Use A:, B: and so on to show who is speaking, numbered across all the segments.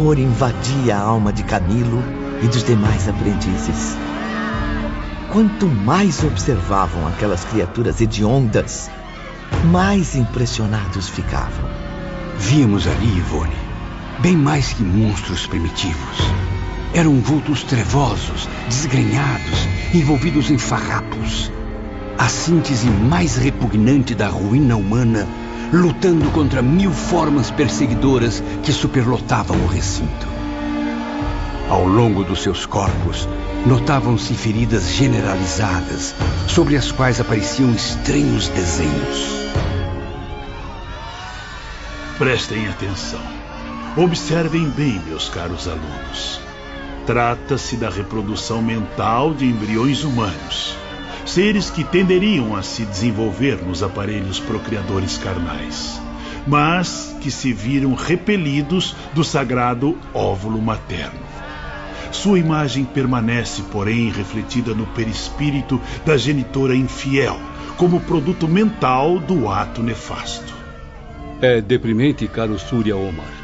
A: terror invadia a alma de Camilo e dos demais aprendizes. Quanto mais observavam aquelas criaturas hediondas, mais impressionados ficavam.
B: Víamos ali, Ivone, bem mais que monstros primitivos. Eram vultos trevosos, desgrenhados, envolvidos em farrapos. A síntese mais repugnante da ruína humana, lutando contra mil formas perseguidoras que superlotavam o recinto. Ao longo dos seus corpos, notavam-se feridas generalizadas, sobre as quais apareciam estranhos desenhos.
C: Prestem atenção. Observem bem, meus caros alunos. Trata-se da reprodução mental de embriões humanos, seres que tenderiam a se desenvolver nos aparelhos procriadores carnais, mas que se viram repelidos do sagrado óvulo materno. Sua imagem permanece, porém, refletida no perispírito da genitora infiel, como produto mental do ato nefasto.
D: É deprimente, caro Surya Omar.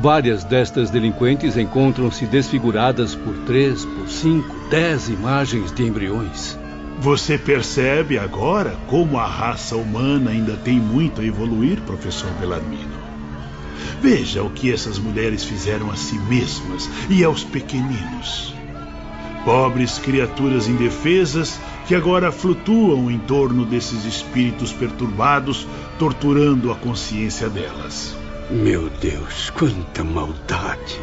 D: Várias destas delinquentes encontram-se desfiguradas por três, por cinco, dez imagens de embriões.
C: Você percebe agora como a raça humana ainda tem muito a evoluir, professor Belarmino. Veja o que essas mulheres fizeram a si mesmas e aos pequeninos. Pobres criaturas indefesas que agora flutuam em torno desses espíritos perturbados, torturando a consciência delas.
B: Meu Deus, quanta maldade!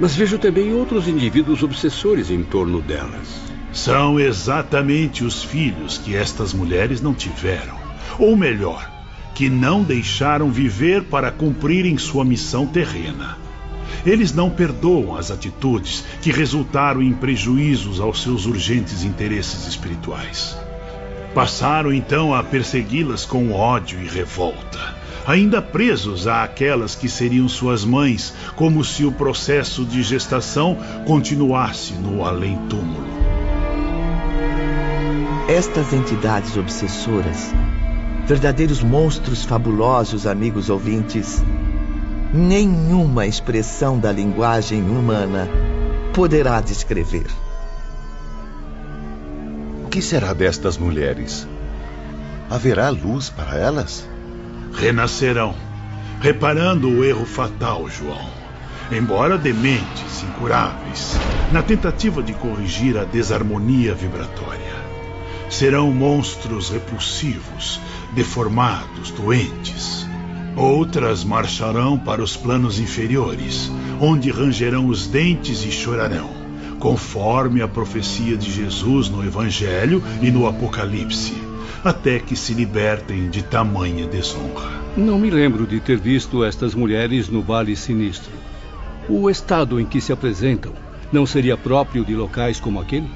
B: Mas vejo também outros indivíduos obsessores em torno delas.
C: São exatamente os filhos que estas mulheres não tiveram. Ou melhor, que não deixaram viver para cumprirem sua missão terrena. Eles não perdoam as atitudes que resultaram em prejuízos aos seus urgentes interesses espirituais. Passaram então a persegui-las com ódio e revolta, ainda presos àquelas que seriam suas mães, como se o processo de gestação continuasse no além-túmulo.
A: Estas entidades obsessoras verdadeiros monstros fabulosos, amigos ouvintes. Nenhuma expressão da linguagem humana poderá descrever.
E: O que será destas mulheres? Haverá luz para elas?
C: Renascerão, reparando o erro fatal, João. Embora dementes, incuráveis, na tentativa de corrigir a desarmonia vibratória. Serão monstros repulsivos, deformados, doentes. Outras marcharão para os planos inferiores, onde rangerão os dentes e chorarão, conforme a profecia de Jesus no Evangelho e no Apocalipse, até que se libertem de tamanha desonra.
D: Não me lembro de ter visto estas mulheres no Vale Sinistro. O estado em que se apresentam não seria próprio de locais como aquele?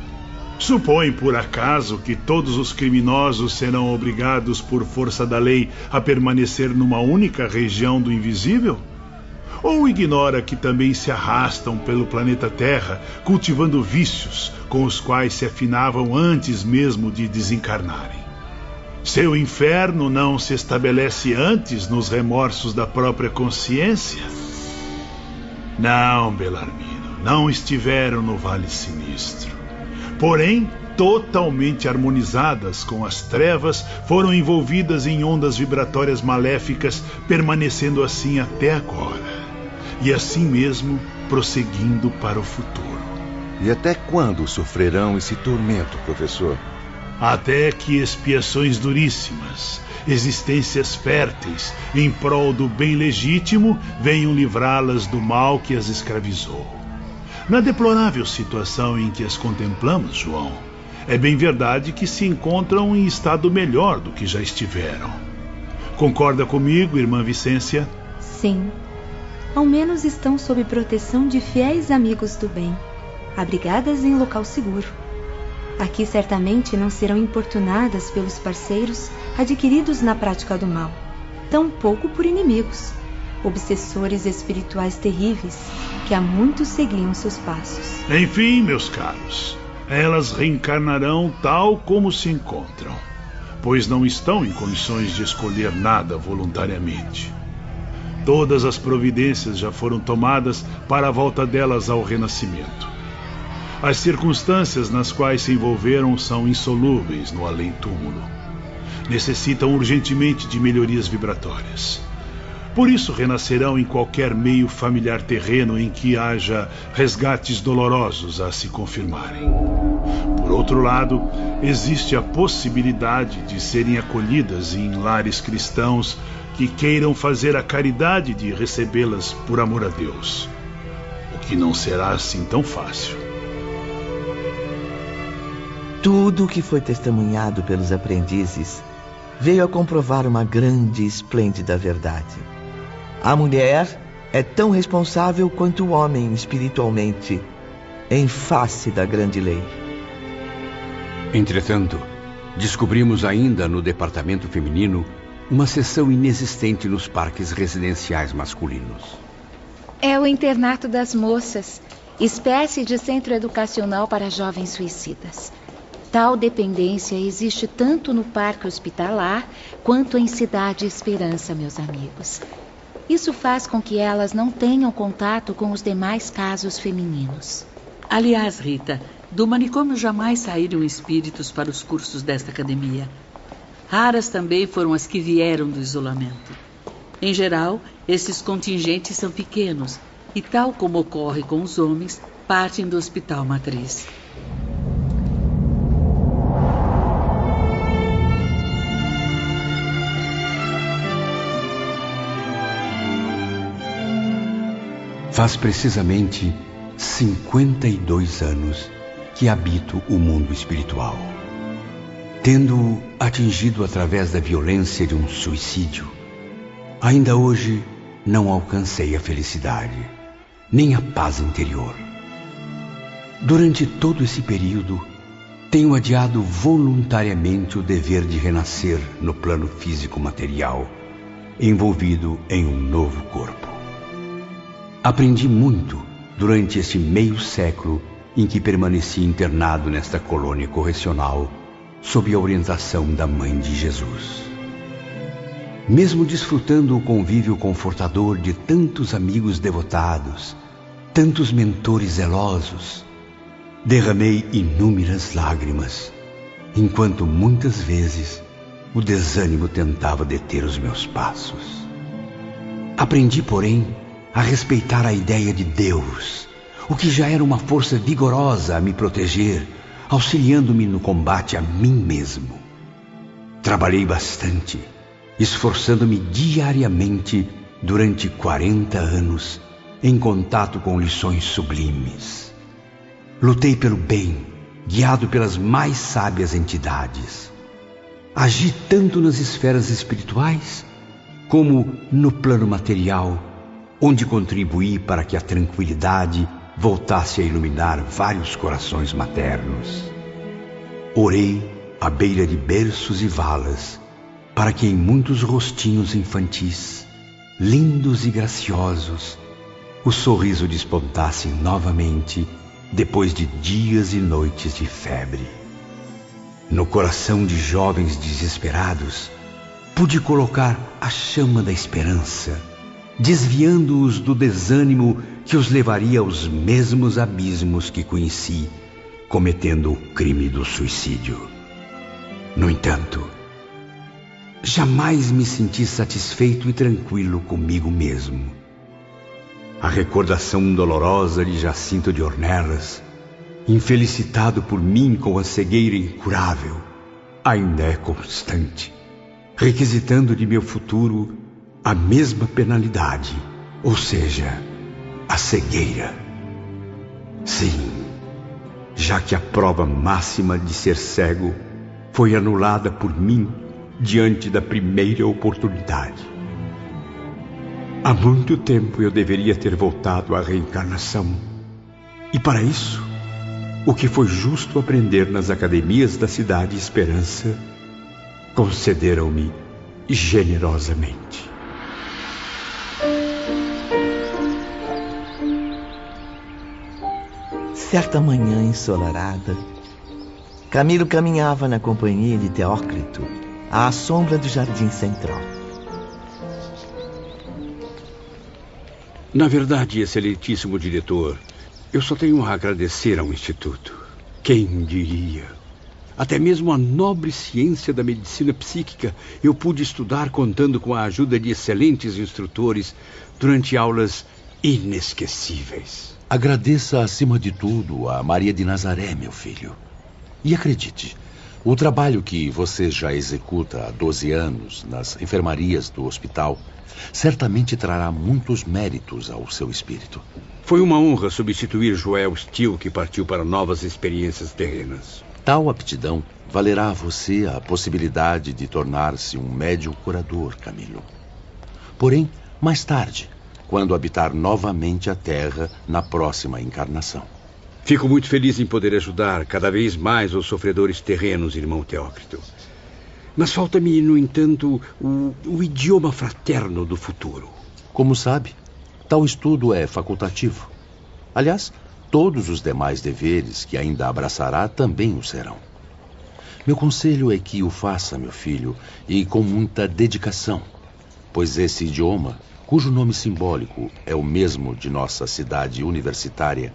C: Supõe por acaso que todos os criminosos serão obrigados por força da lei a permanecer numa única região do invisível? Ou ignora que também se arrastam pelo planeta Terra cultivando vícios com os quais se afinavam antes mesmo de desencarnarem? Seu inferno não se estabelece antes nos remorsos da própria consciência? Não, Belarmino, não estiveram no Vale Sinistro porém totalmente harmonizadas com as trevas, foram envolvidas em ondas vibratórias maléficas, permanecendo assim até agora. E assim mesmo prosseguindo para o futuro.
E: E até quando sofrerão esse tormento, professor?
C: Até que expiações duríssimas, existências férteis em prol do bem legítimo venham livrá-las do mal que as escravizou. Na deplorável situação em que as contemplamos, João, é bem verdade que se encontram em estado melhor do que já estiveram. Concorda comigo, irmã Vicência?
F: Sim. Ao menos estão sob proteção de fiéis amigos do bem, abrigadas em local seguro. Aqui certamente não serão importunadas pelos parceiros adquiridos na prática do mal, tampouco por inimigos obsessores espirituais terríveis que há muito seguiam seus passos.
C: Enfim, meus caros, elas reencarnarão tal como se encontram, pois não estão em condições de escolher nada voluntariamente. Todas as providências já foram tomadas para a volta delas ao renascimento. As circunstâncias nas quais se envolveram são insolúveis no além-túmulo. Necessitam urgentemente de melhorias vibratórias. Por isso renascerão em qualquer meio familiar terreno em que haja resgates dolorosos a se confirmarem. Por outro lado, existe a possibilidade de serem acolhidas em lares cristãos que queiram fazer a caridade de recebê-las por amor a Deus. O que não será assim tão fácil.
A: Tudo o que foi testemunhado pelos aprendizes veio a comprovar uma grande e esplêndida verdade. A mulher é tão responsável quanto o homem espiritualmente, em face da grande lei.
B: Entretanto, descobrimos ainda no departamento feminino uma seção inexistente nos parques residenciais masculinos.
G: É o internato das moças, espécie de centro educacional para jovens suicidas. Tal dependência existe tanto no parque hospitalar quanto em Cidade Esperança, meus amigos. Isso faz com que elas não tenham contato com os demais casos femininos.
H: Aliás, Rita, do manicômio jamais saíram espíritos para os cursos desta academia. Raras também foram as que vieram do isolamento. Em geral, esses contingentes são pequenos e, tal como ocorre com os homens, partem do hospital matriz.
B: Faz precisamente 52 anos que habito o mundo espiritual. Tendo atingido através da violência de um suicídio, ainda hoje não alcancei a felicidade, nem a paz interior. Durante todo esse período, tenho adiado voluntariamente o dever de renascer no plano físico material, envolvido em um novo corpo. Aprendi muito durante este meio século em que permaneci internado nesta colônia correcional sob a orientação da Mãe de Jesus. Mesmo desfrutando o convívio confortador de tantos amigos devotados, tantos mentores zelosos, derramei inúmeras lágrimas, enquanto muitas vezes o desânimo tentava deter os meus passos. Aprendi, porém, a respeitar a ideia de Deus, o que já era uma força vigorosa a me proteger, auxiliando-me no combate a mim mesmo. Trabalhei bastante, esforçando-me diariamente durante 40 anos em contato com lições sublimes. Lutei pelo bem, guiado pelas mais sábias entidades. Agi tanto nas esferas espirituais como no plano material onde contribuí para que a tranquilidade voltasse a iluminar vários corações maternos. Orei à beira de berços e valas, para que em muitos rostinhos infantis, lindos e graciosos, o sorriso despontasse novamente depois de dias e noites de febre. No coração de jovens desesperados, pude colocar a chama da esperança desviando-os do desânimo que os levaria aos mesmos abismos que conheci, cometendo o crime do suicídio. No entanto, jamais me senti satisfeito e tranquilo comigo mesmo. A recordação dolorosa de Jacinto de Ornelas, infelicitado por mim com a cegueira incurável, ainda é constante, requisitando de meu futuro a mesma penalidade, ou seja, a cegueira. Sim, já que a prova máxima de ser cego foi anulada por mim diante da primeira oportunidade. Há muito tempo eu deveria ter voltado à reencarnação. E para isso, o que foi justo aprender nas academias da cidade Esperança, concederam-me generosamente.
A: Certa manhã ensolarada, Camilo caminhava na companhia de Teócrito à sombra do jardim central.
B: Na verdade, excelentíssimo diretor, eu só tenho a agradecer ao Instituto. Quem diria? Até mesmo a nobre ciência da medicina psíquica eu pude estudar contando com a ajuda de excelentes instrutores durante aulas inesquecíveis.
E: Agradeça acima de tudo a Maria de Nazaré, meu filho. E acredite, o trabalho que você já executa há 12 anos nas enfermarias do hospital certamente trará muitos méritos ao seu espírito.
B: Foi uma honra substituir Joel Steele, que partiu para novas experiências terrenas.
E: Tal aptidão valerá a você a possibilidade de tornar-se um médium curador, Camilo. Porém, mais tarde, quando habitar novamente a Terra na próxima encarnação.
B: Fico muito feliz em poder ajudar cada vez mais os sofredores terrenos, irmão Teócrito. Mas falta-me, no entanto, o, o idioma fraterno do futuro.
E: Como sabe, tal estudo é facultativo. Aliás, todos os demais deveres que ainda abraçará também o serão. Meu conselho é que o faça, meu filho, e com muita dedicação, pois esse idioma, cujo nome simbólico é o mesmo de nossa cidade universitária,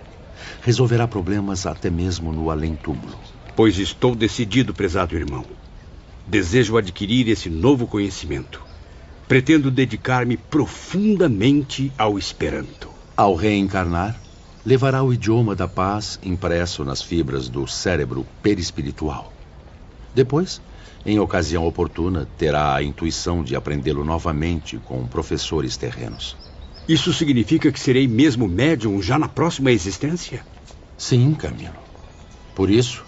E: resolverá problemas até mesmo no além-túmulo.
B: Pois estou decidido, prezado irmão. Desejo adquirir esse novo conhecimento. Pretendo dedicar-me profundamente ao Esperanto.
E: Ao reencarnar, levará o idioma da paz impresso nas fibras do cérebro perispiritual. Depois, em ocasião oportuna, terá a intuição de aprendê-lo novamente com professores terrenos.
B: Isso significa que serei mesmo médium já na próxima existência?
E: Sim, Camilo. Por isso,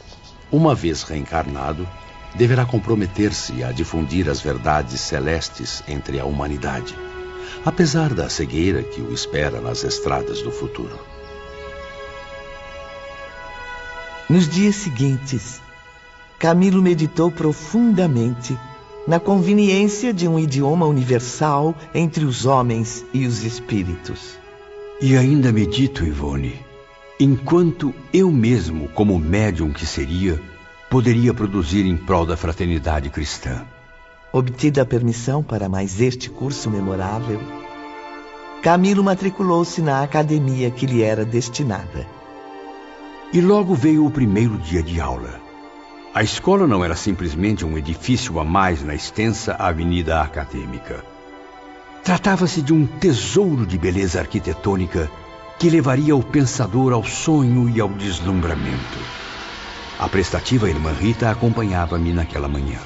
E: uma vez reencarnado, deverá comprometer-se a difundir as verdades celestes entre a humanidade, apesar da cegueira que o espera nas estradas do futuro.
A: Nos dias seguintes, Camilo meditou profundamente na conveniência de um idioma universal entre os homens e os espíritos.
B: E ainda medito, Ivone, enquanto eu mesmo, como médium que seria, poderia produzir em prol da fraternidade cristã.
A: Obtida a permissão para mais este curso memorável, Camilo matriculou-se na academia que lhe era destinada.
B: E logo veio o primeiro dia de aula. A escola não era simplesmente um edifício a mais na extensa avenida acadêmica. Tratava-se de um tesouro de beleza arquitetônica que levaria o pensador ao sonho e ao deslumbramento. A prestativa irmã Rita acompanhava-me naquela manhã.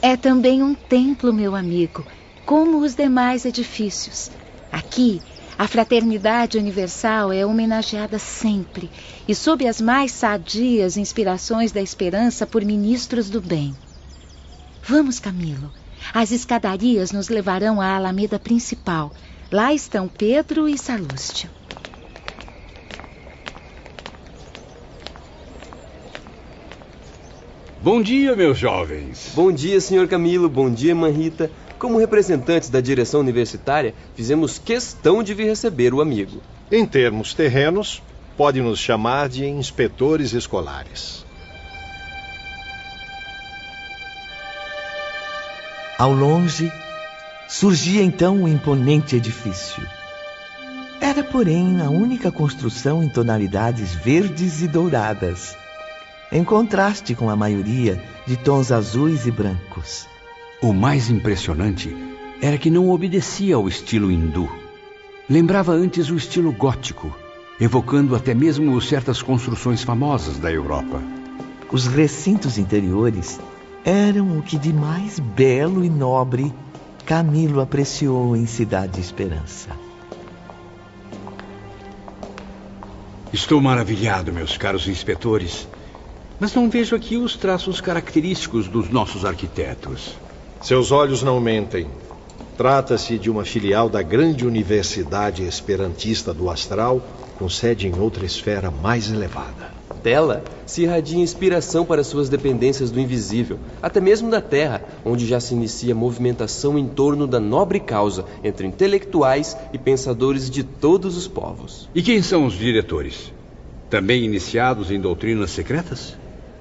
G: É também um templo, meu amigo, como os demais edifícios. Aqui, a fraternidade universal é homenageada sempre e sob as mais sadias inspirações da esperança por ministros do bem. Vamos, Camilo. As escadarias nos levarão à alameda principal. Lá estão Pedro e Salústio.
B: Bom dia, meus jovens.
I: Bom dia, senhor Camilo. Bom dia, Manrita. Como representantes da direção universitária, fizemos questão de vir receber o amigo.
J: Em termos terrenos, pode nos chamar de inspetores escolares.
A: Ao longe, surgia então um imponente edifício. Era, porém, a única construção em tonalidades verdes e douradas, em contraste com a maioria de tons azuis e brancos.
B: O mais impressionante era que não obedecia ao estilo hindu. Lembrava antes o estilo gótico, evocando até mesmo certas construções famosas da Europa.
A: Os recintos interiores eram o que de mais belo e nobre Camilo apreciou em Cidade Esperança.
B: Estou maravilhado, meus caros inspetores, mas não vejo aqui os traços característicos dos nossos arquitetos.
J: Seus olhos não mentem. Trata-se de uma filial da grande Universidade Esperantista do Astral, com sede em outra esfera mais elevada.
I: Dela se irradia inspiração para suas dependências do invisível, até mesmo da Terra, onde já se inicia movimentação em torno da nobre causa entre intelectuais e pensadores de todos os povos.
B: E quem são os diretores? Também iniciados em doutrinas secretas?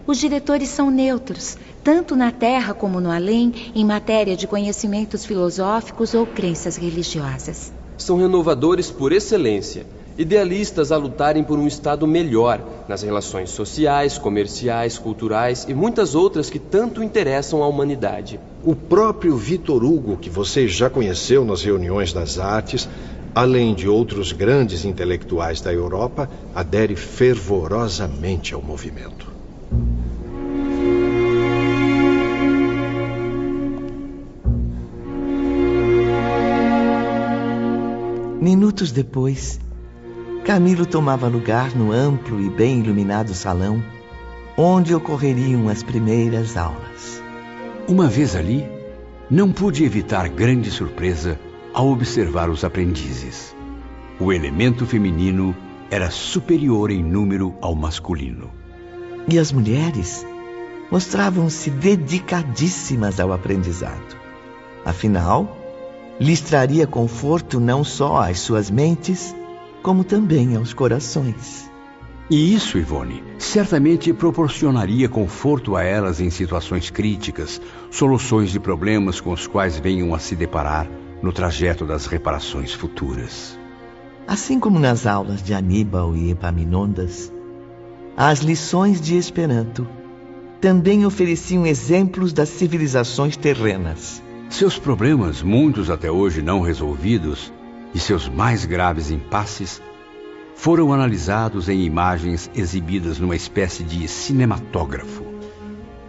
G: Os diretores são neutros, tanto na Terra como no além, em matéria de conhecimentos filosóficos ou crenças religiosas.
I: São renovadores por excelência, idealistas a lutarem por um Estado melhor nas relações sociais, comerciais, culturais e muitas outras que tanto interessam à humanidade.
J: O próprio Vitor Hugo, que você já conheceu nas reuniões das artes, além de outros grandes intelectuais da Europa, adere fervorosamente ao movimento.
A: Minutos depois, Camilo tomava lugar no amplo e bem iluminado salão, onde ocorreriam as primeiras aulas.
B: Uma vez ali, não pude evitar grande surpresa ao observar os aprendizes. O elemento feminino era superior em número ao masculino.
A: E as mulheres mostravam-se dedicadíssimas ao aprendizado. Afinal, lhes traria conforto não só às suas mentes, como também aos corações.
B: E isso, Ivone, certamente proporcionaria conforto a elas em situações críticas, soluções de problemas com os quais venham a se deparar no trajeto das reparações futuras.
A: Assim como nas aulas de Aníbal e Epaminondas, as lições de Esperanto também ofereciam exemplos das civilizações terrenas.
B: Seus problemas, muitos até hoje não resolvidos, e seus mais graves impasses, foram analisados em imagens exibidas numa espécie de cinematógrafo.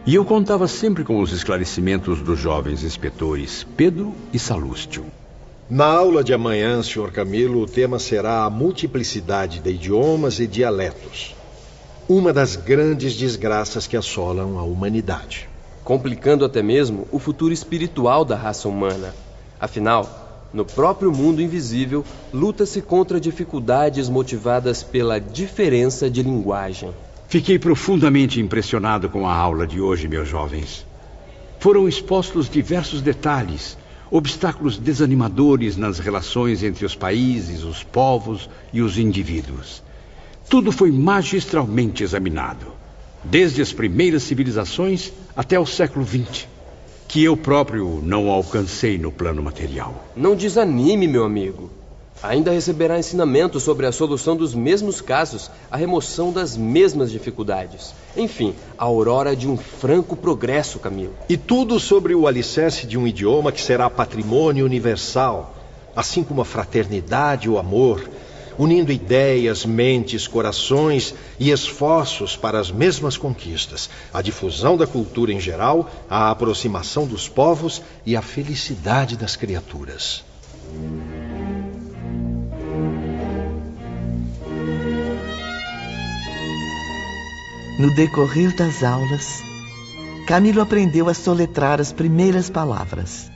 B: E eu contava sempre com os esclarecimentos dos jovens inspetores Pedro e Salústio.
J: Na aula de amanhã, Sr. Camilo, o tema será a multiplicidade de idiomas e dialetos. Uma das grandes desgraças que assolam a humanidade
I: complicando até mesmo o futuro espiritual da raça humana. Afinal, no próprio mundo invisível, luta-se contra dificuldades motivadas pela diferença de linguagem.
B: Fiquei profundamente impressionado com a aula de hoje, meus jovens. Foram expostos diversos detalhes, obstáculos desanimadores nas relações entre os países, os povos e os indivíduos. Tudo foi magistralmente examinado desde as primeiras civilizações até o século XX, que eu próprio não alcancei no plano material.
I: Não desanime, meu amigo. Ainda receberá ensinamento sobre a solução dos mesmos casos, a remoção das mesmas dificuldades. Enfim, a aurora de um franco progresso, Camilo.
J: E tudo sobre o alicerce de um idioma que será patrimônio universal, assim como a fraternidade e o amor, unindo ideias, mentes, corações e esforços para as mesmas conquistas, a difusão da cultura em geral, a aproximação dos povos e a felicidade das criaturas.
A: No decorrer das aulas, Camilo aprendeu a soletrar as primeiras palavras.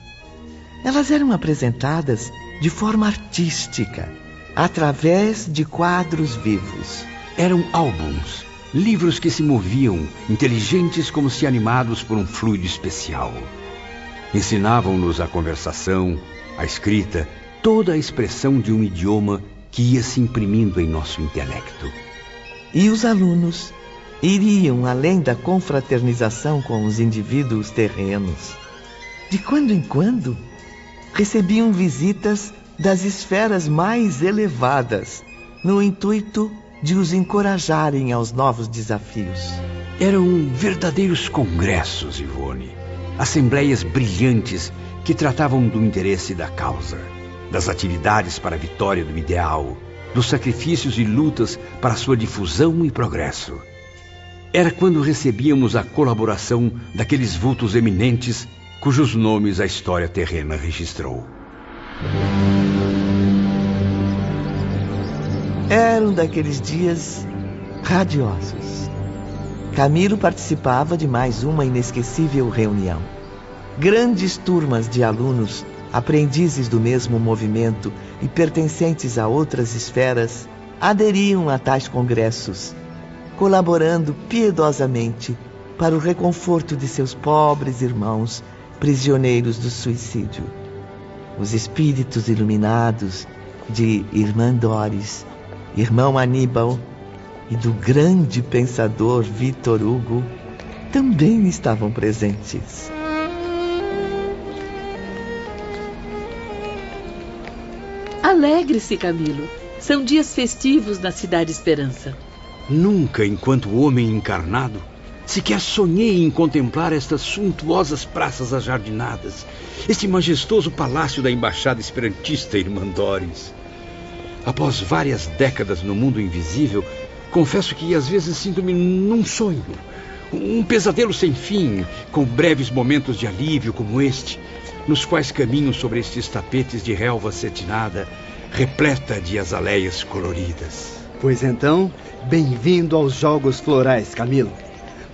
A: Elas eram apresentadas de forma artística através de quadros vivos.
B: Eram álbuns, livros que se moviam, inteligentes como se animados por um fluido especial. Ensinavam-nos a conversação, a escrita, toda a expressão de um idioma que ia se imprimindo em nosso intelecto.
A: E os alunos iriam além da confraternização com os indivíduos terrenos. De quando em quando, recebiam visitas das esferas mais elevadas, no intuito de os encorajarem aos novos desafios.
B: Eram verdadeiros congressos, Ivone. Assembleias brilhantes que tratavam do interesse da causa, das atividades para a vitória do ideal, dos sacrifícios e lutas para sua difusão e progresso. Era quando recebíamos a colaboração daqueles vultos eminentes cujos nomes a história terrena registrou.
A: Eram daqueles dias radiosos. Camilo participava de mais uma inesquecível reunião. Grandes turmas de alunos, aprendizes do mesmo movimento e pertencentes a outras esferas, aderiam a tais congressos, colaborando piedosamente para o reconforto de seus pobres irmãos prisioneiros do suicídio os espíritos iluminados de Irmã Doris, irmão Aníbal e do grande pensador Vitor Hugo também estavam presentes.
H: Alegre-se, Camilo. São dias festivos na Cidade Esperança.
B: Nunca, enquanto homem encarnado, sequer sonhei em contemplar estas suntuosas praças ajardinadas, este majestoso palácio da Embaixada Esperantista Irmandores. Após várias décadas no mundo invisível, confesso que às vezes sinto-me num sonho, um pesadelo sem fim, com breves momentos de alívio como este, nos quais caminho sobre estes tapetes de relva cetinada, repleta de azaleias coloridas.
K: Pois então, bem-vindo aos Jogos Florais, Camilo.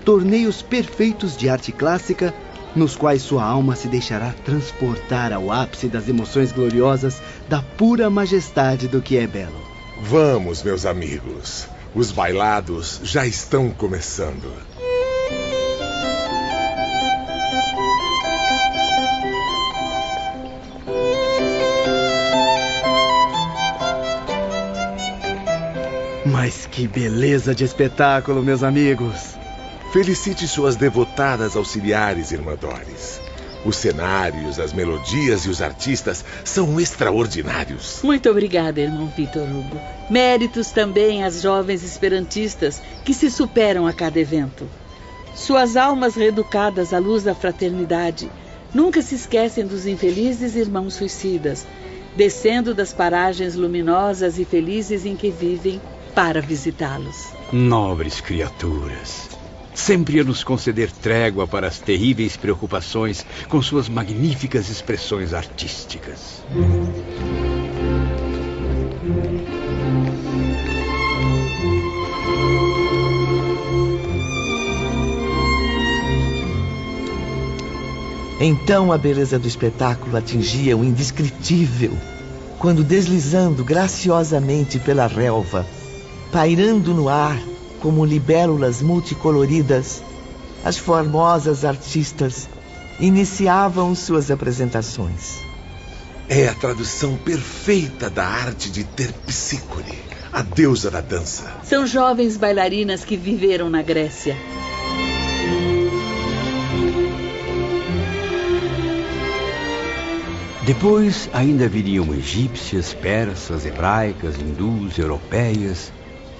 K: Torneios perfeitos de arte clássica, nos quais sua alma se deixará transportar ao ápice das emoções gloriosas da pura majestade do que é belo.
L: Vamos, meus amigos. Os bailados já estão começando.
K: Mas que beleza de espetáculo, meus amigos!
L: Felicite suas devotadas auxiliares, irmã Doris. Os cenários, as melodias e os artistas são extraordinários.
H: Muito obrigada, irmão Vitor Hugo. Méritos também às jovens esperantistas que se superam a cada evento. Suas almas reeducadas à luz da fraternidade nunca se esquecem dos infelizes irmãos suicidas, descendo das paragens luminosas e felizes em que vivem para visitá-los.
B: Nobres criaturas, sempre a nos conceder trégua para as terríveis preocupações com suas magníficas expressões artísticas.
A: Então a beleza do espetáculo atingia o indescritível, quando deslizando graciosamente pela relva, pairando no ar como libélulas multicoloridas, as formosas artistas iniciavam suas apresentações.
L: É a tradução perfeita da arte de Terpsícore, a deusa da dança.
H: São jovens bailarinas que viveram na Grécia.
B: Depois ainda viriam egípcias, persas, hebraicas, hindus, europeias,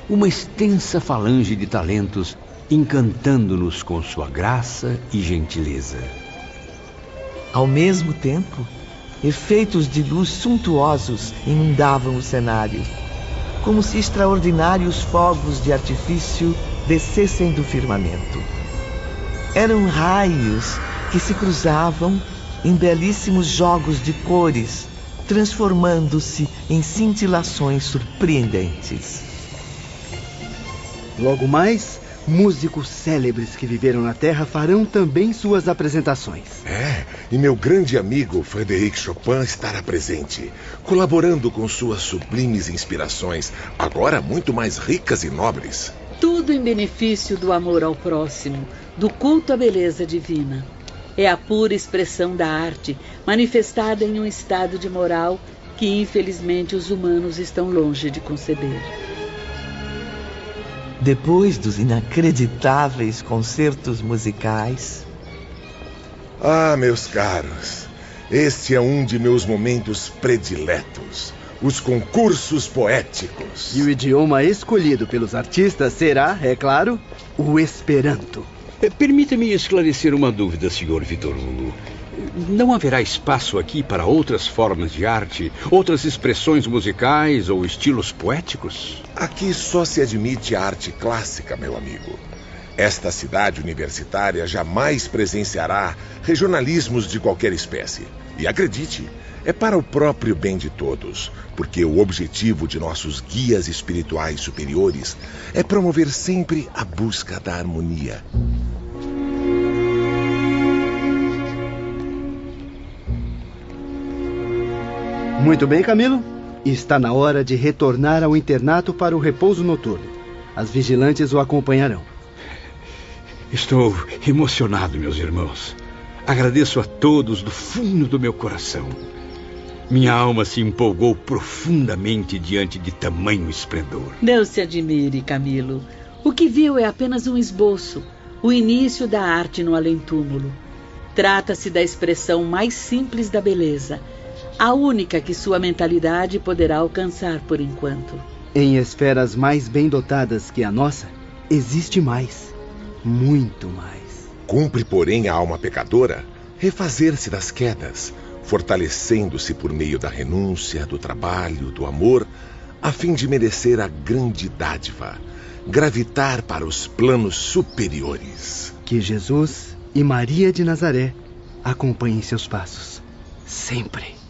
B: uma extensa falange de talentos encantando-nos com sua graça e gentileza.
A: Ao mesmo tempo, efeitos de luz suntuosos inundavam o cenário, como se extraordinários fogos de artifício descessem do firmamento. Eram raios que se cruzavam em belíssimos jogos de cores, transformando-se em cintilações surpreendentes.
K: Logo mais, músicos célebres que viveram na Terra farão também suas apresentações.
L: É, e meu grande amigo Frederic Chopin estará presente, colaborando com suas sublimes inspirações, agora muito mais ricas e nobres.
H: Tudo em benefício do amor ao próximo, do culto à beleza divina. É a pura expressão da arte, manifestada em um estado de moral que, infelizmente, os humanos estão longe de conceber.
A: Depois dos inacreditáveis concertos musicais.
L: Ah, meus caros, este é um de meus momentos prediletos. Os concursos poéticos.
K: E o idioma escolhido pelos artistas será, é claro, o Esperanto.
B: Permita-me esclarecer uma dúvida, Sr. Vitor Hugo. Não haverá espaço aqui para outras formas de arte, outras expressões musicais ou estilos poéticos?
L: Aqui só se admite a arte clássica, meu amigo. Esta cidade universitária jamais presenciará regionalismos de qualquer espécie. E acredite, é para o próprio bem de todos, porque o objetivo de nossos guias espirituais superiores é promover sempre a busca da harmonia.
K: Muito bem, Camilo. Está na hora de retornar ao internato para o repouso noturno. As vigilantes o acompanharão.
B: Estou emocionado, meus irmãos. Agradeço a todos do fundo do meu coração. Minha alma se empolgou profundamente diante de tamanho esplendor.
H: Não se admire, Camilo. O que viu é apenas um esboço, o início da arte no além-túmulo. Trata-se da expressão mais simples da beleza, a única que sua mentalidade poderá alcançar por enquanto.
K: Em esferas mais bem dotadas que a nossa, existe mais, muito mais.
L: Cumpre, porém, a alma pecadora refazer-se das quedas, fortalecendo-se por meio da renúncia, do trabalho, do amor, a fim de merecer a grande dádiva, gravitar para os planos superiores.
K: Que Jesus e Maria de Nazaré acompanhem seus passos, sempre.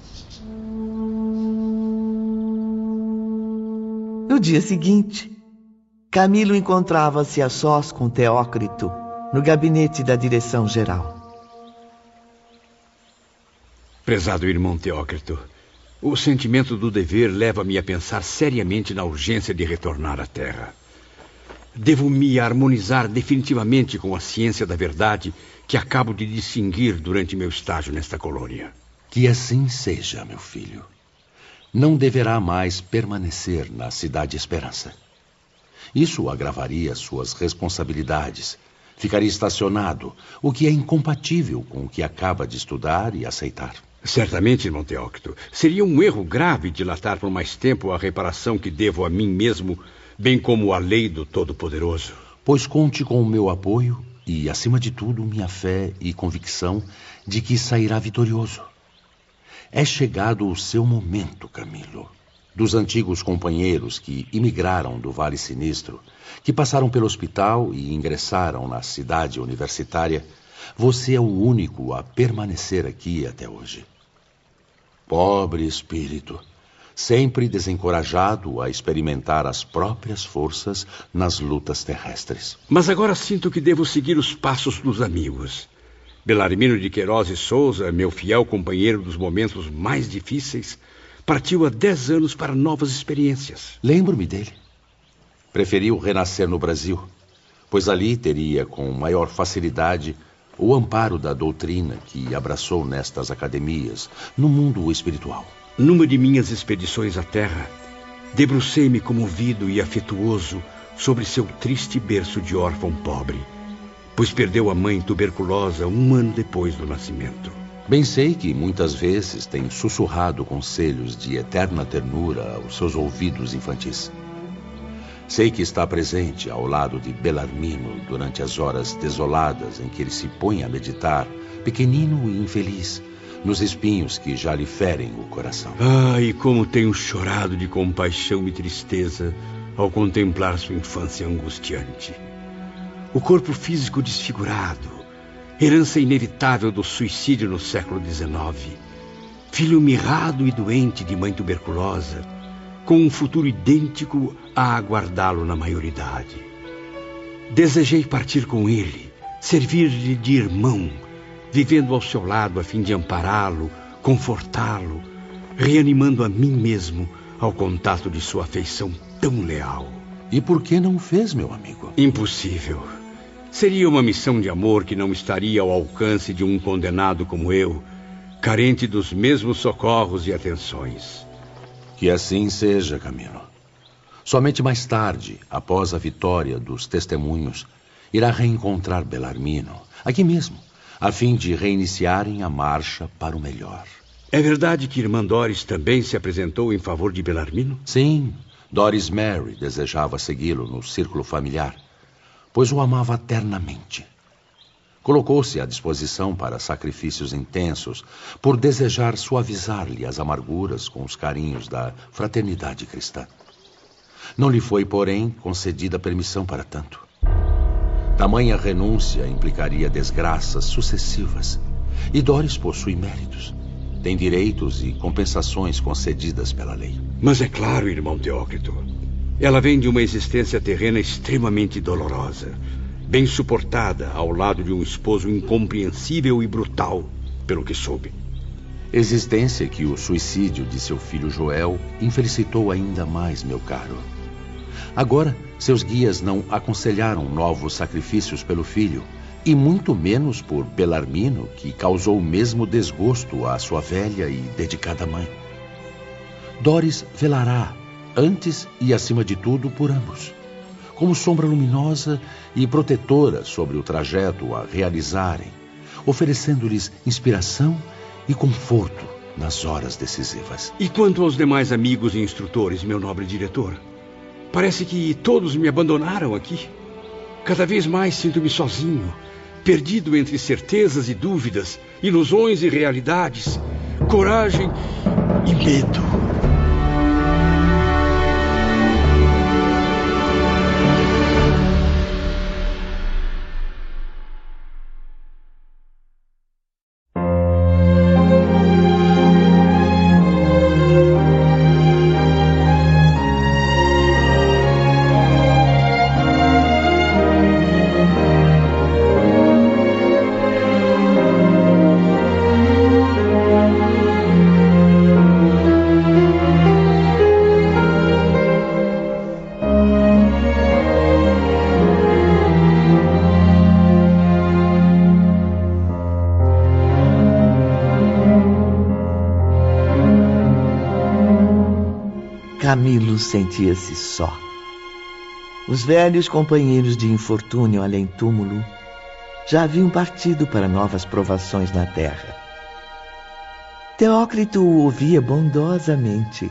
A: No dia seguinte, Camilo encontrava-se a sós com Teócrito no gabinete da direção-geral.
B: Prezado irmão Teócrito, o sentimento do dever leva-me a pensar seriamente na urgência de retornar à Terra. Devo me harmonizar definitivamente com a ciência da verdade que acabo de distinguir durante meu estágio nesta colônia.
E: Que assim seja, meu filho não deverá mais permanecer na Cidade Esperança. Isso agravaria suas responsabilidades. Ficaria estacionado, o que é incompatível com o que acaba de estudar e aceitar.
B: Certamente, irmão Teócrito. Seria um erro grave dilatar por mais tempo a reparação que devo a mim mesmo, bem como a lei do Todo-Poderoso.
E: Pois conte com o meu apoio e, acima de tudo, minha fé e convicção de que sairá vitorioso. É chegado o seu momento, Camilo. Dos antigos companheiros que imigraram do Vale Sinistro, que passaram pelo hospital e ingressaram na cidade universitária, você é o único a permanecer aqui até hoje. Pobre espírito, sempre desencorajado a experimentar as próprias forças nas lutas terrestres.
B: Mas agora sinto que devo seguir os passos dos amigos. Belarmino de Queiroz e Souza, meu fiel companheiro dos momentos mais difíceis, partiu há dez anos para novas experiências.
E: Lembro-me dele. Preferiu renascer no Brasil, pois ali teria com maior facilidade o amparo da doutrina que abraçou nestas academias, no mundo espiritual.
B: Numa de minhas expedições à Terra, debrucei-me comovido e afetuoso sobre seu triste berço de órfão pobre pois perdeu a mãe tuberculosa um ano depois do nascimento.
E: Bem sei que muitas vezes tem sussurrado conselhos de eterna ternura aos seus ouvidos infantis. Sei que está presente ao lado de Belarmino durante as horas desoladas em que ele se põe a meditar, pequenino e infeliz, nos espinhos que já lhe ferem o coração.
B: Ah, e como tenho chorado de compaixão e tristeza ao contemplar sua infância angustiante o corpo físico desfigurado, herança inevitável do suicídio no século XIX, filho mirrado e doente de mãe tuberculosa, com um futuro idêntico a aguardá-lo na maioridade. Desejei partir com ele, servir-lhe de irmão, vivendo ao seu lado a fim de ampará-lo, confortá-lo, reanimando a mim mesmo ao contato de sua afeição tão leal.
E: E por que não fez, meu amigo?
B: Impossível. Seria uma missão de amor que não estaria ao alcance de um condenado como eu, carente dos mesmos socorros e atenções.
E: Que assim seja, Camilo. Somente mais tarde, após a vitória dos testemunhos, irá reencontrar Belarmino, aqui mesmo, a fim de reiniciarem a marcha para o melhor.
B: É verdade que Irmã Doris também se apresentou em favor de Belarmino?
E: Sim, Doris Mary desejava segui-lo no círculo familiar pois o amava ternamente. Colocou-se à disposição para sacrifícios intensos, por desejar suavizar-lhe as amarguras com os carinhos da fraternidade cristã. Não lhe foi, porém, concedida permissão para tanto. Tamanha renúncia implicaria desgraças sucessivas, e Doris possui méritos. Tem direitos e compensações concedidas pela lei.
B: Mas é claro, irmão Teócrito, ela vem de uma existência terrena extremamente dolorosa, bem suportada ao lado de um esposo incompreensível e brutal, pelo que soube.
E: Existência que o suicídio de seu filho Joel infelicitou ainda mais, meu caro. Agora, seus guias não aconselharam novos sacrifícios pelo filho, e muito menos por Belarmino, que causou o mesmo desgosto à sua velha e dedicada mãe. Doris velará antes e acima de tudo por ambos. como sombra luminosa e protetora sobre o trajeto a realizarem, oferecendo-lhes inspiração e conforto nas horas decisivas.
B: E quanto aos demais amigos e instrutores, meu nobre diretor? Parece que todos me abandonaram aqui. Cada vez mais sinto-me sozinho, perdido entre certezas e dúvidas, ilusões e realidades, coragem e medo.
A: Camilo sentia-se só. Os velhos companheiros de infortúnio além túmulo já haviam partido para novas provações na terra. Teócrito o ouvia bondosamente.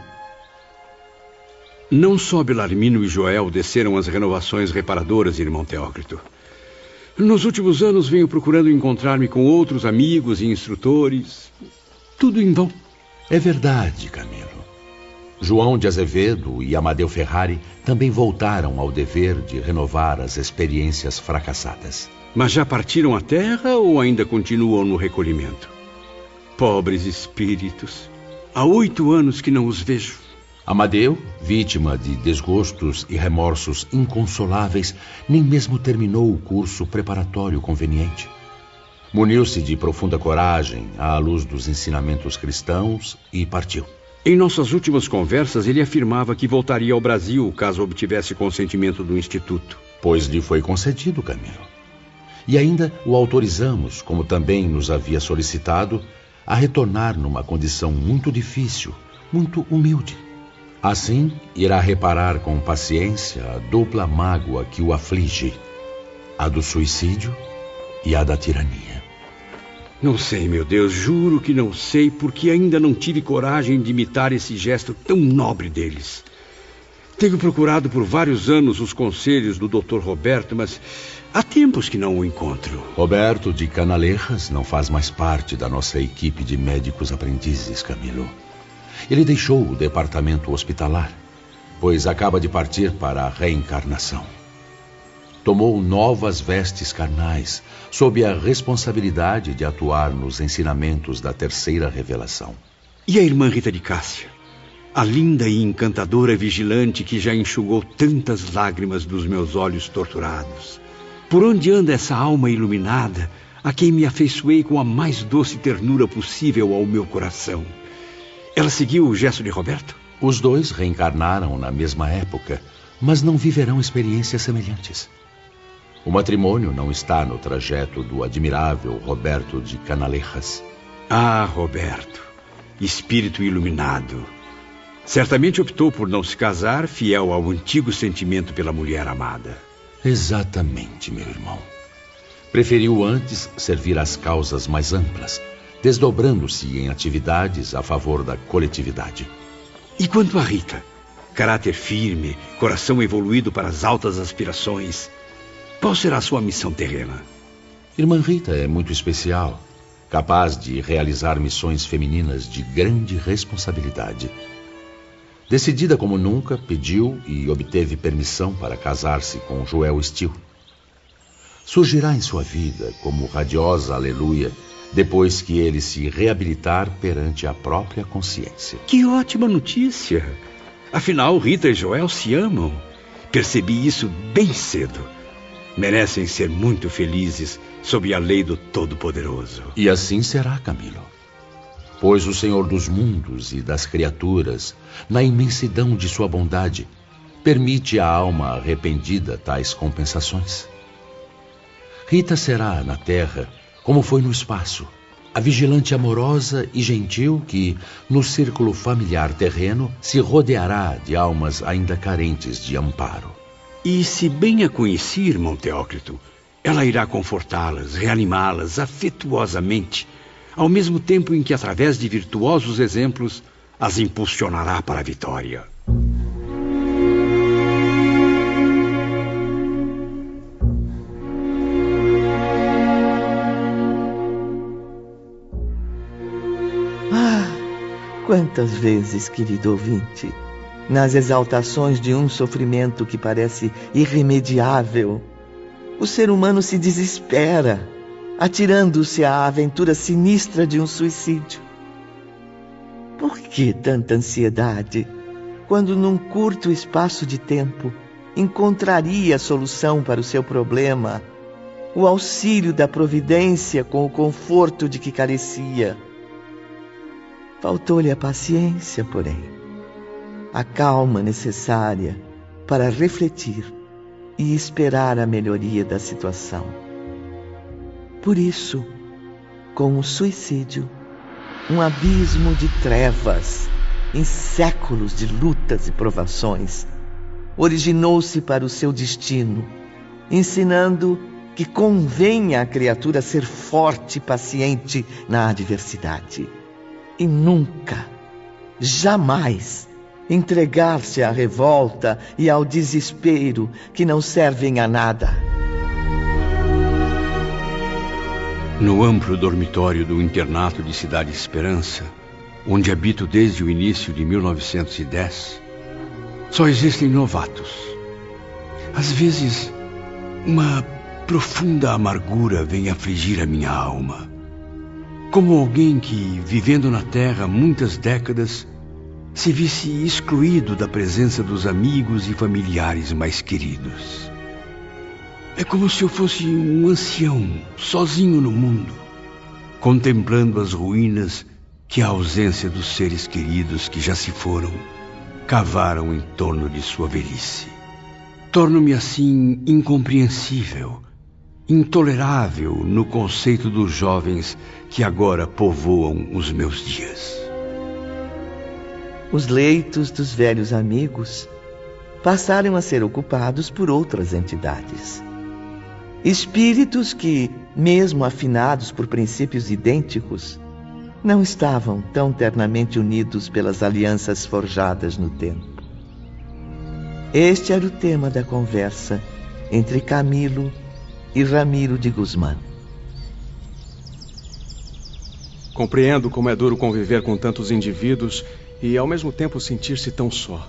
B: Não só Belarmino e Joel desceram as renovações reparadoras, irmão Teócrito. Nos últimos anos venho procurando encontrar-me com outros amigos e instrutores. Tudo em vão.
E: É verdade, Camilo. João de Azevedo e Amadeu Ferrari também voltaram ao dever de renovar as experiências fracassadas.
B: Mas já partiram à terra ou ainda continuam no recolhimento? Pobres espíritos. Há oito anos que não os vejo.
E: Amadeu, vítima de desgostos e remorsos inconsoláveis, nem mesmo terminou o curso preparatório conveniente. Muniu-se de profunda coragem à luz dos ensinamentos cristãos e partiu.
B: Em nossas últimas conversas, ele afirmava que voltaria ao Brasil caso obtivesse consentimento do Instituto.
E: Pois lhe foi concedido, Camilo. E ainda o autorizamos, como também nos havia solicitado, a retornar numa condição muito difícil, muito humilde. Assim, irá reparar com paciência a dupla mágoa que o aflige: a do suicídio e a da tirania.
B: Não sei, meu Deus, juro que não sei, porque ainda não tive coragem de imitar esse gesto tão nobre deles. Tenho procurado por vários anos os conselhos do Dr. Roberto, mas há tempos que não o encontro.
E: Roberto de Canalejas não faz mais parte da nossa equipe de médicos aprendizes, Camilo. Ele deixou o departamento hospitalar, pois acaba de partir para a reencarnação tomou novas vestes carnais, sob a responsabilidade de atuar nos ensinamentos da terceira revelação.
B: E a irmã Rita de Cássia? A linda e encantadora vigilante que já enxugou tantas lágrimas dos meus olhos torturados. Por onde anda essa alma iluminada, a quem me afeiçoei com a mais doce ternura possível ao meu coração? Ela seguiu o gesto de Roberto?
E: Os dois reencarnaram na mesma época, mas não viverão experiências semelhantes. O matrimônio não está no trajeto do admirável Roberto de Canalejas.
B: Ah, Roberto, espírito iluminado. Certamente optou por não se casar, fiel ao antigo sentimento pela mulher amada.
E: Exatamente, meu irmão. Preferiu antes servir às causas mais amplas, desdobrando-se em atividades a favor da coletividade.
B: E quanto a Rita? Caráter firme, coração evoluído para as altas aspirações. Qual será a sua missão terrena?
E: Irmã Rita é muito especial, capaz de realizar missões femininas de grande responsabilidade. Decidida como nunca, pediu e obteve permissão para casar-se com Joel Steele. Surgirá em sua vida como radiosa aleluia depois que ele se reabilitar perante a própria consciência.
B: Que ótima notícia! Afinal, Rita e Joel se amam. Percebi isso bem cedo merecem ser muito felizes sob a lei do Todo-Poderoso.
E: E assim será, Camilo. Pois o Senhor dos mundos e das criaturas, na imensidão de sua bondade, permite à alma arrependida tais compensações. Rita será na terra, como foi no espaço, a vigilante amorosa e gentil que, no círculo familiar terreno, se rodeará de almas ainda carentes de amparo.
B: E se bem a conheci, irmão Teócrito, ela irá confortá-las, reanimá-las afetuosamente, ao mesmo tempo em que, através de virtuosos exemplos, as impulsionará para a vitória.
A: Ah, quantas vezes, querido ouvinte, nas exaltações de um sofrimento que parece irremediável, o ser humano se desespera, atirando-se à aventura sinistra de um suicídio. Por que tanta ansiedade, quando num curto espaço de tempo encontraria a solução para o seu problema, o auxílio da providência com o conforto de que carecia? Faltou-lhe a paciência, porém, a calma necessária para refletir e esperar a melhoria da situação. Por isso, com o suicídio, um abismo de trevas, em séculos de lutas e provações, originou-se para o seu destino, ensinando que convém à criatura ser forte e paciente na adversidade e nunca, jamais entregar-se à revolta e ao desespero que não servem a nada.
B: No amplo dormitório do internato de Cidade Esperança, onde habito desde o início de 1910, só existem novatos. Às vezes, uma profunda amargura vem afligir a minha alma. Como alguém que, vivendo na Terra muitas décadas, se visse excluído da presença dos amigos e familiares mais queridos. É como se eu fosse um ancião, sozinho no mundo, contemplando as ruínas que a ausência dos seres queridos que já se foram cavaram em torno de sua velhice. Torno-me assim incompreensível, intolerável no conceito dos jovens que agora povoam os meus dias.
A: Os leitos dos velhos amigos passaram a ser ocupados por outras entidades. Espíritos que, mesmo afinados por princípios idênticos, não estavam tão ternamente unidos pelas alianças forjadas no tempo. Este era o tema da conversa entre Camilo e Ramiro de Guzmán.
M: Compreendo como é duro conviver com tantos indivíduos e, ao mesmo tempo, sentir-se tão só.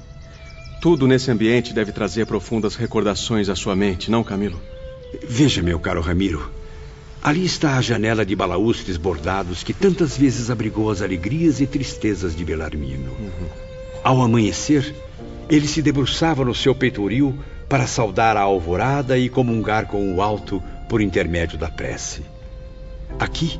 M: Tudo nesse ambiente deve trazer profundas recordações à sua mente, não, Camilo?
B: Veja, meu caro Ramiro. Ali está a janela de balaústres bordados que tantas vezes abrigou as alegrias e tristezas de Belarmino. Uhum. Ao amanhecer, ele se debruçava no seu peitoril para saudar a alvorada e comungar com o alto por intermédio da prece. Aqui,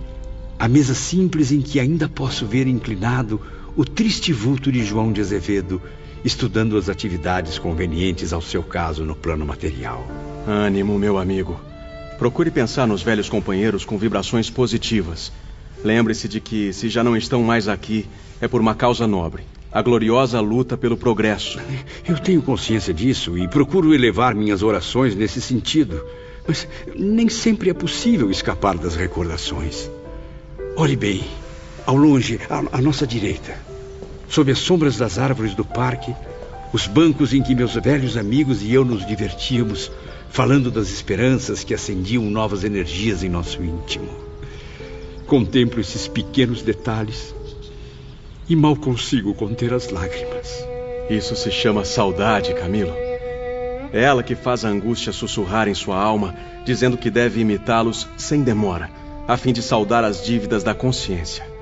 B: a mesa simples em que ainda posso ver inclinado o triste vulto de João de Azevedo, estudando as atividades convenientes ao seu caso no plano material.
M: Ânimo, meu amigo. Procure pensar nos velhos companheiros com vibrações positivas. Lembre-se de que, se já não estão mais aqui, é por uma causa nobre a gloriosa luta pelo progresso.
B: Eu tenho consciência disso e procuro elevar minhas orações nesse sentido. Mas nem sempre é possível escapar das recordações. Olhe bem, ao longe, à, à nossa direita, sob as sombras das árvores do parque, os bancos em que meus velhos amigos e eu nos divertíamos, falando das esperanças que acendiam novas energias em nosso íntimo. Contemplo esses pequenos detalhes e mal consigo conter as lágrimas.
M: Isso se chama saudade, Camilo. É ela que faz a angústia sussurrar em sua alma, dizendo que deve imitá-los sem demora, a fim de saldar as dívidas da consciência.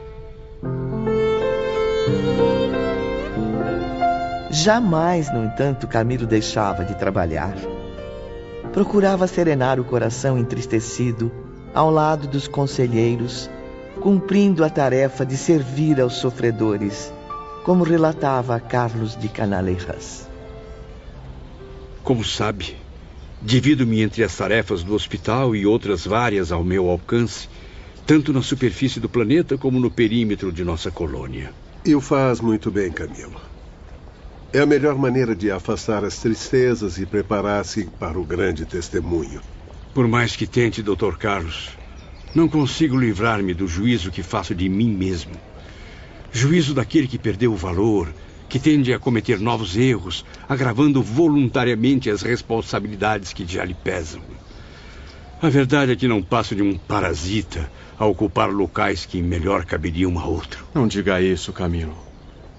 A: Jamais, no entanto, Camilo deixava de trabalhar. Procurava serenar o coração entristecido ao lado dos conselheiros cumprindo a tarefa de servir aos sofredores, como relatava Carlos de Canaleiras.
B: Como sabe, divido-me entre as tarefas do hospital e outras várias ao meu alcance, tanto na superfície do planeta como no perímetro de nossa colônia.
N: E o faz muito bem, Camilo. É a melhor maneira de afastar as tristezas e preparar-se para o grande testemunho.
B: Por mais que tente, Dr. Carlos, não consigo livrar-me do juízo que faço de mim mesmo. Juízo daquele que perdeu o valor, que tende a cometer novos erros, agravando voluntariamente as responsabilidades que já lhe pesam. A verdade é que não passo de um parasita a ocupar locais que melhor caberiam a outro.
M: Não diga isso, Camilo.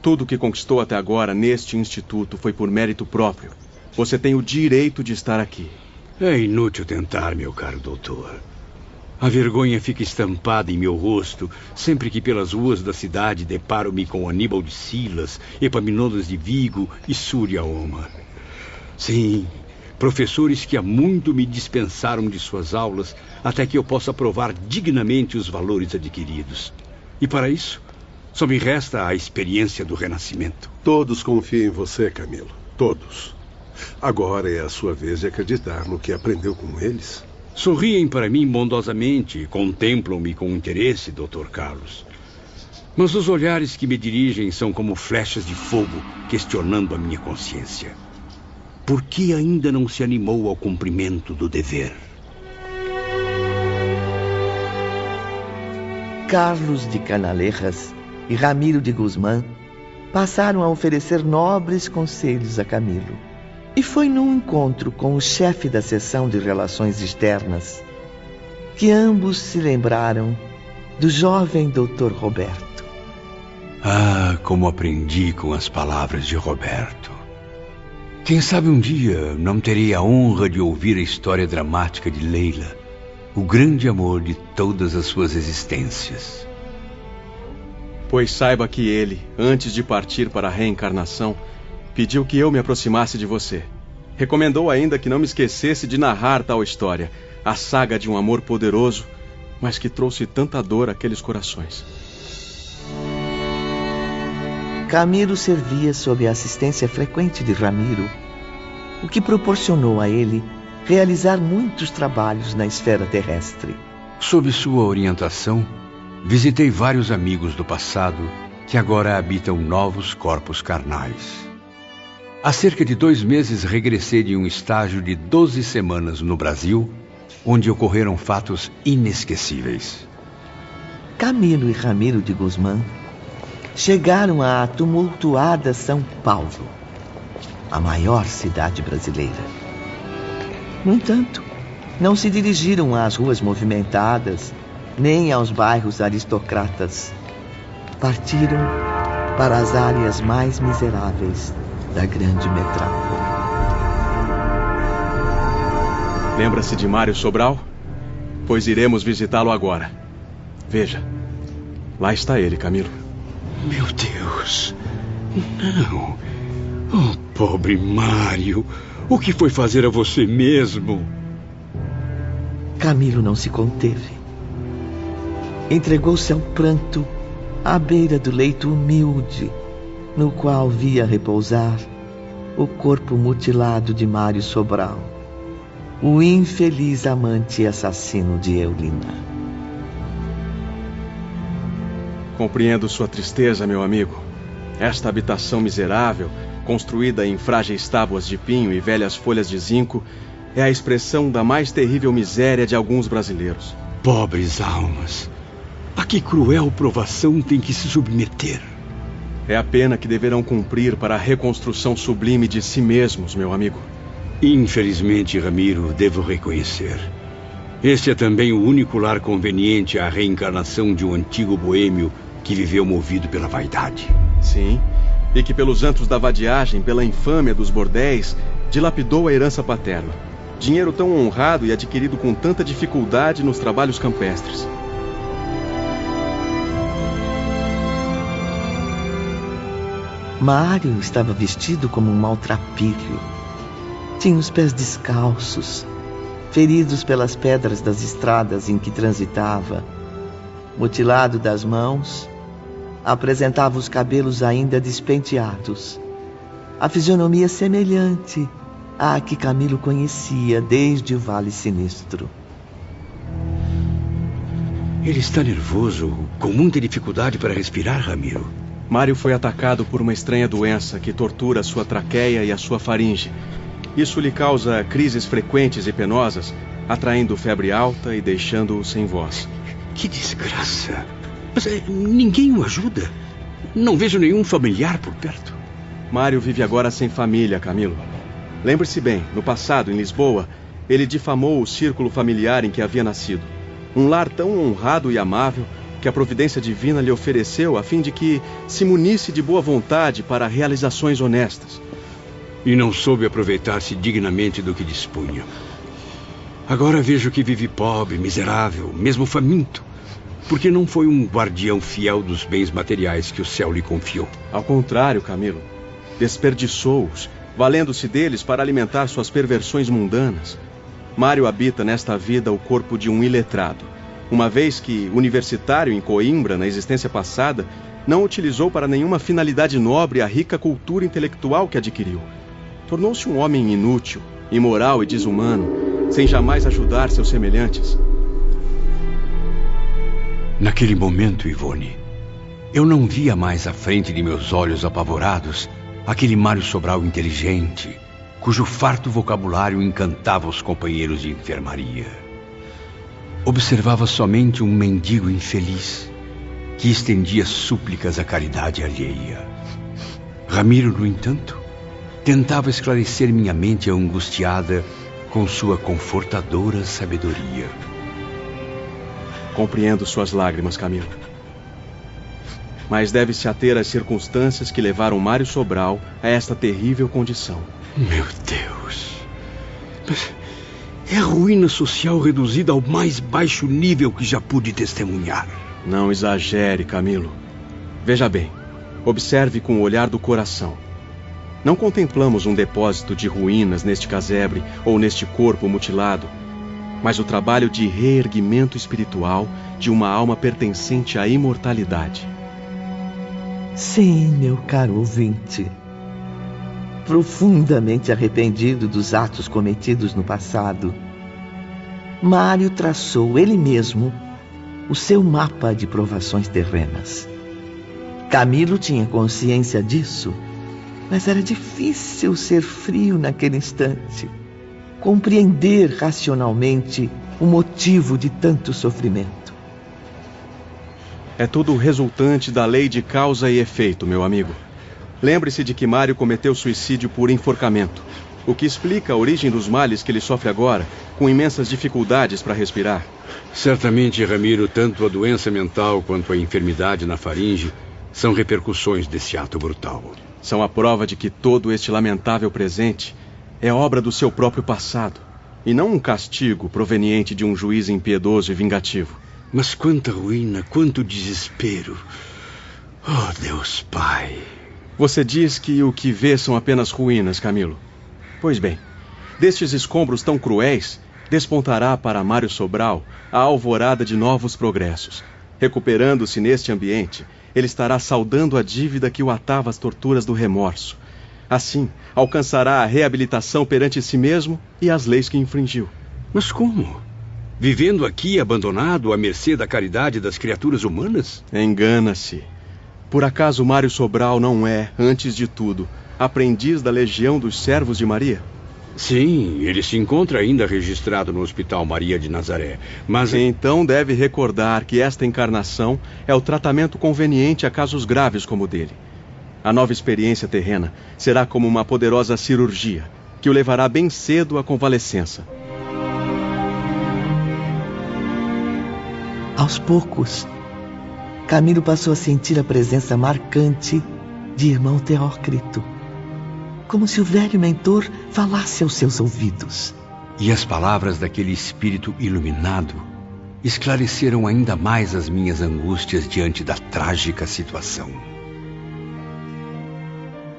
M: Tudo o que conquistou até agora neste instituto foi por mérito próprio. Você tem o direito de estar aqui.
B: É inútil tentar, meu caro doutor. A vergonha fica estampada em meu rosto sempre que pelas ruas da cidade deparo-me com Aníbal de Silas, Epaminondas de Vigo e Súria Omar. Sim, professores que há muito me dispensaram de suas aulas até que eu possa provar dignamente os valores adquiridos. E para isso, só me resta a experiência do renascimento.
N: Todos confiam em você, Camilo. Todos. Agora é a sua vez de acreditar no que aprendeu com eles.
B: Sorriem para mim bondosamente, contemplam-me com interesse, Dr. Carlos. Mas os olhares que me dirigem são como flechas de fogo, questionando a minha consciência. Por que ainda não se animou ao cumprimento do dever?
A: Carlos de Canalejas e Ramiro de Guzmán passaram a oferecer nobres conselhos a Camilo. E foi num encontro com o chefe da seção de relações externas que ambos se lembraram do jovem doutor Roberto.
B: Ah, como aprendi com as palavras de Roberto. Quem sabe um dia não terei a honra de ouvir a história dramática de Leila, o grande amor de todas as suas existências.
M: Pois saiba que ele, antes de partir para a reencarnação, pediu que eu me aproximasse de você. Recomendou ainda que não me esquecesse de narrar tal história, a saga de um amor poderoso, mas que trouxe tanta dor àqueles corações.
A: Camilo servia sob a assistência frequente de Ramiro, o que proporcionou a ele realizar muitos trabalhos na esfera terrestre.
B: Sob sua orientação, visitei vários amigos do passado que agora habitam novos corpos carnais. Há cerca de dois meses regressei de um estágio de 12 semanas no Brasil, onde ocorreram fatos inesquecíveis.
A: Camilo e Ramiro de Guzmán chegaram à tumultuada São Paulo, a maior cidade brasileira. No entanto, não se dirigiram às ruas movimentadas, nem aos bairros aristocratas. Partiram para as áreas mais miseráveis da grande metrópole.
M: Lembra-se de Mário Sobral? Pois iremos visitá-lo agora. Veja, lá está ele, Camilo.
B: Meu Deus, não. Oh, pobre Mário, o que foi fazer a você mesmo?
A: Camilo não se conteve. Entregou-se ao pranto à beira do leito humilde no qual via repousar o corpo mutilado de Mário Sobral, o infeliz amante e assassino de Eulina.
M: Compreendo sua tristeza, meu amigo. Esta habitação miserável, construída em frágeis tábuas de pinho e velhas folhas de zinco, é a expressão da mais terrível miséria de alguns brasileiros.
B: Pobres almas, a que cruel provação tem que se submeter?
M: É a pena que deverão cumprir para a reconstrução sublime de si mesmos, meu amigo.
B: Infelizmente, Ramiro, devo reconhecer. Este é também o único lar conveniente à reencarnação de um antigo boêmio que viveu movido pela vaidade.
M: Sim, e que pelos antros da vadiagem, pela infâmia dos bordéis, dilapidou a herança paterna. Dinheiro tão honrado e adquirido com tanta dificuldade nos trabalhos campestres.
A: Mário estava vestido como um maltrapilho. Tinha os pés descalços, feridos pelas pedras das estradas em que transitava. Mutilado das mãos, apresentava os cabelos ainda despenteados. A fisionomia semelhante à que Camilo conhecia desde o Vale Sinistro.
B: Ele está nervoso, com muita dificuldade para respirar, Ramiro.
M: Mário foi atacado por uma estranha doença que tortura a sua traqueia e a sua faringe. Isso lhe causa crises frequentes e penosas, atraindo febre alta e deixando-o sem voz.
B: Que desgraça! Mas é, ninguém o ajuda. Não vejo nenhum familiar por perto.
M: Mário vive agora sem família, Camilo. Lembre-se bem, no passado, em Lisboa, ele difamou o círculo familiar em que havia nascido. Um lar tão honrado e amável que a providência divina lhe ofereceu a fim de que se munisse de boa vontade para realizações honestas.
B: E não soube aproveitar-se dignamente do que dispunha. Agora vejo que vive pobre, miserável, mesmo faminto, porque não foi um guardião fiel dos bens materiais que o céu lhe confiou.
M: Ao contrário, Camilo, desperdiçou-os, valendo-se deles para alimentar suas perversões mundanas. Mário habita nesta vida o corpo de um iletrado, uma vez que, universitário em Coimbra na existência passada, não utilizou para nenhuma finalidade nobre a rica cultura intelectual que adquiriu. Tornou-se um homem inútil, imoral e desumano, sem jamais ajudar seus semelhantes.
B: Naquele momento, Ivone, eu não via mais à frente de meus olhos apavorados aquele Mário Sobral inteligente, cujo farto vocabulário encantava os companheiros de enfermaria. Observava somente um mendigo infeliz que estendia súplicas à caridade alheia. Ramiro, no entanto, tentava esclarecer minha mente angustiada com sua confortadora sabedoria.
M: Compreendo suas lágrimas, Camilo. Mas deve-se ater às circunstâncias que levaram Mário Sobral a esta terrível condição.
B: Meu Deus! Mas é a ruína social reduzida ao mais baixo nível que já pude testemunhar.
M: Não exagere, Camilo. Veja bem, observe com o olhar do coração. Não contemplamos um depósito de ruínas neste casebre ou neste corpo mutilado, mas o trabalho de reerguimento espiritual de uma alma pertencente à imortalidade.
A: Sim, meu caro ouvinte profundamente arrependido dos atos cometidos no passado, Mário traçou ele mesmo o seu mapa de provações terrenas. Camilo tinha consciência disso, mas era difícil ser frio naquele instante, compreender racionalmente o motivo de tanto sofrimento.
M: É tudo resultante da lei de causa e efeito, meu amigo. Lembre-se de que Mário cometeu suicídio por enforcamento, o que explica a origem dos males que ele sofre agora, com imensas dificuldades para respirar.
B: Certamente, Ramiro, tanto a doença mental quanto a enfermidade na faringe são repercussões desse ato brutal.
M: São a prova de que todo este lamentável presente é obra do seu próprio passado, e não um castigo proveniente de um juiz impiedoso e vingativo.
B: Mas quanta ruína, quanto desespero. Oh, Deus Pai!
M: Você diz que o que vê são apenas ruínas, Camilo. Pois bem, destes escombros tão cruéis, despontará para Mário Sobral a alvorada de novos progressos. Recuperando-se neste ambiente, ele estará saldando a dívida que o atava às torturas do remorso. Assim, alcançará a reabilitação perante si mesmo e as leis que infringiu.
B: Mas como? Vivendo aqui abandonado à mercê da caridade das criaturas humanas?
M: Engana-se. Por acaso Mário Sobral não é, antes de tudo, aprendiz da Legião dos Servos de Maria?
B: Sim, ele se encontra ainda registrado no Hospital Maria de Nazaré, mas.
M: Então deve recordar que esta encarnação é o tratamento conveniente a casos graves como o dele. A nova experiência terrena será como uma poderosa cirurgia, que o levará bem cedo à convalescença.
A: Aos poucos, Camilo passou a sentir a presença marcante de irmão Teócrito, como se o velho mentor falasse aos seus ouvidos.
B: E as palavras daquele espírito iluminado esclareceram ainda mais as minhas angústias diante da trágica situação.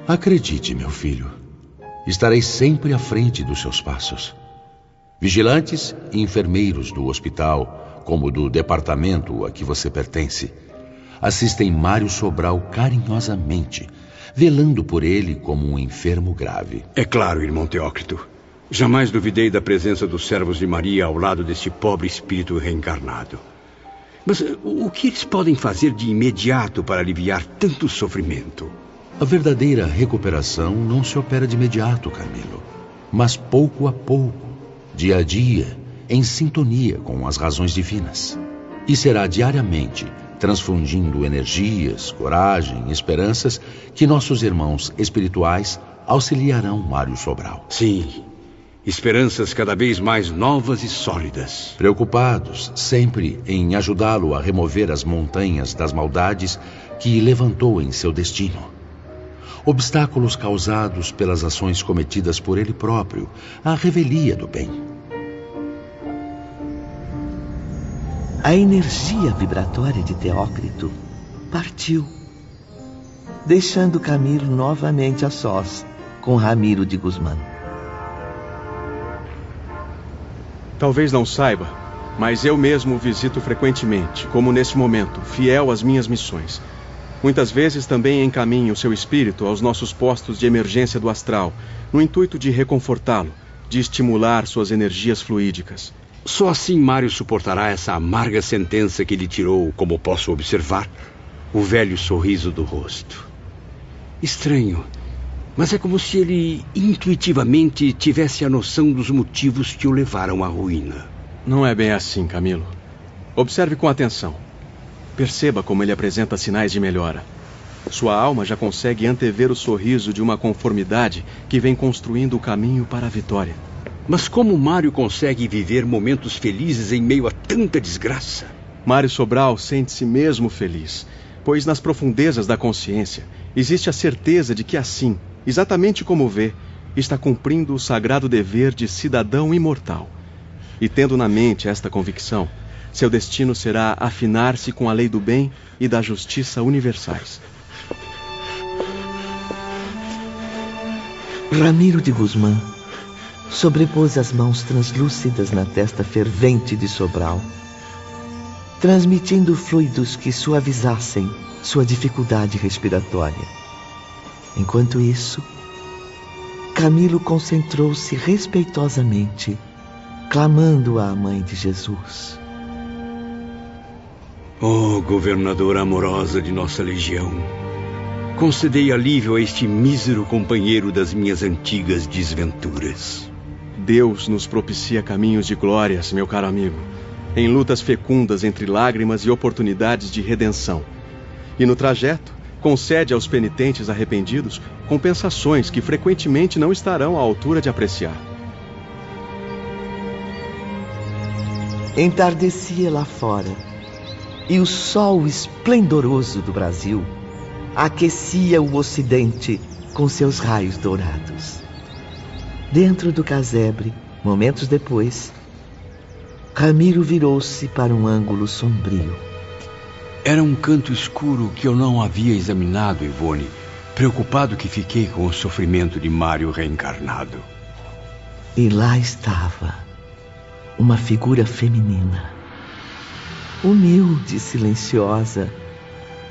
E: Acredite, meu filho, estarei sempre à frente dos seus passos. Vigilantes e enfermeiros do hospital, como do departamento a que você pertence, assistem Mário Sobral carinhosamente, velando por ele como um enfermo grave.
B: É claro, irmão Teócrito. Jamais duvidei da presença dos servos de Maria ao lado deste pobre espírito reencarnado. Mas o que eles podem fazer de imediato para aliviar tanto sofrimento?
E: A verdadeira recuperação não se opera de imediato, Camilo, mas pouco a pouco, dia a dia, em sintonia com as razões divinas. E será diariamente, transfundindo energias, coragem, esperanças, que nossos irmãos espirituais auxiliarão Mário Sobral.
B: Sim, esperanças cada vez mais novas e sólidas.
E: Preocupados sempre em ajudá-lo a remover as montanhas das maldades que levantou em seu destino. Obstáculos causados pelas ações cometidas por ele próprio, a revelia do bem.
A: A energia vibratória de Teócrito partiu, deixando Camilo novamente a sós com Ramiro de Guzmán.
M: Talvez não saiba, mas eu mesmo o visito frequentemente, como nesse momento, fiel às minhas missões. Muitas vezes também encaminho seu espírito aos nossos postos de emergência do astral, no intuito de reconfortá-lo, de estimular suas energias fluídicas.
B: Só assim Mário suportará essa amarga sentença que lhe tirou, como posso observar, o velho sorriso do rosto. Estranho, mas é como se ele intuitivamente tivesse a noção dos motivos que o levaram à ruína.
M: Não é bem assim, Camilo. Observe com atenção. Perceba como ele apresenta sinais de melhora. Sua alma já consegue antever o sorriso de uma conformidade que vem construindo o caminho para a vitória.
B: Mas como Mário consegue viver momentos felizes em meio a tanta desgraça?
M: Mário Sobral sente-se mesmo feliz, pois nas profundezas da consciência existe a certeza de que assim, exatamente como vê, está cumprindo o sagrado dever de cidadão imortal. E tendo na mente esta convicção, seu destino será afinar-se com a lei do bem e da justiça universais.
A: Ramiro de Guzmán sobrepôs as mãos translúcidas na testa fervente de Sobral, transmitindo fluidos que suavizassem sua dificuldade respiratória. Enquanto isso, Camilo concentrou-se respeitosamente, clamando à Mãe de Jesus.
B: Oh, governadora amorosa de nossa legião, concedei alívio a este mísero companheiro das minhas antigas desventuras.
M: Deus nos propicia caminhos de glórias, meu caro amigo, em lutas fecundas entre lágrimas e oportunidades de redenção. E no trajeto, concede aos penitentes arrependidos compensações que frequentemente não estarão à altura de apreciar.
A: Entardecia lá fora, e o sol esplendoroso do Brasil aquecia o ocidente com seus raios dourados. Dentro do casebre, momentos depois, Ramiro virou-se para um ângulo sombrio.
B: Era um canto escuro que eu não havia examinado, Ivone, preocupado que fiquei com o sofrimento de Mário reencarnado.
A: E lá estava uma figura feminina, humilde e silenciosa,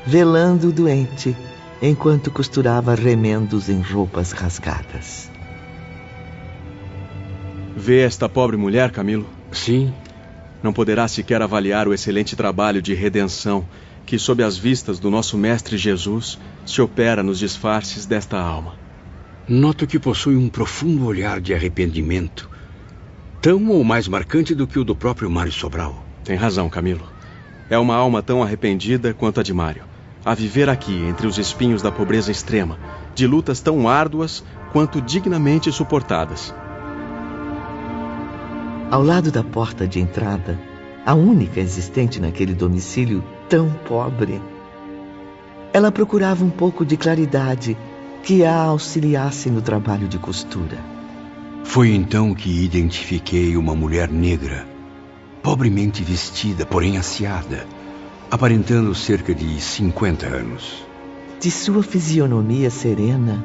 A: velando o doente enquanto costurava remendos em roupas rasgadas.
M: Vê esta pobre mulher, Camilo?
B: Sim.
M: Não poderá sequer avaliar o excelente trabalho de redenção que, sob as vistas do nosso Mestre Jesus, se opera nos disfarces desta alma.
B: Noto que possui um profundo olhar de arrependimento, tão ou mais marcante do que o do próprio Mário Sobral.
M: Tem razão, Camilo. É uma alma tão arrependida quanto a de Mário, a viver aqui entre os espinhos da pobreza extrema, de lutas tão árduas quanto dignamente suportadas.
A: Ao lado da porta de entrada, a única existente naquele domicílio tão pobre, ela procurava um pouco de claridade que a auxiliasse no trabalho de costura.
B: Foi então que identifiquei uma mulher negra, pobremente vestida, porém aciada, aparentando cerca de 50 anos.
A: De sua fisionomia serena,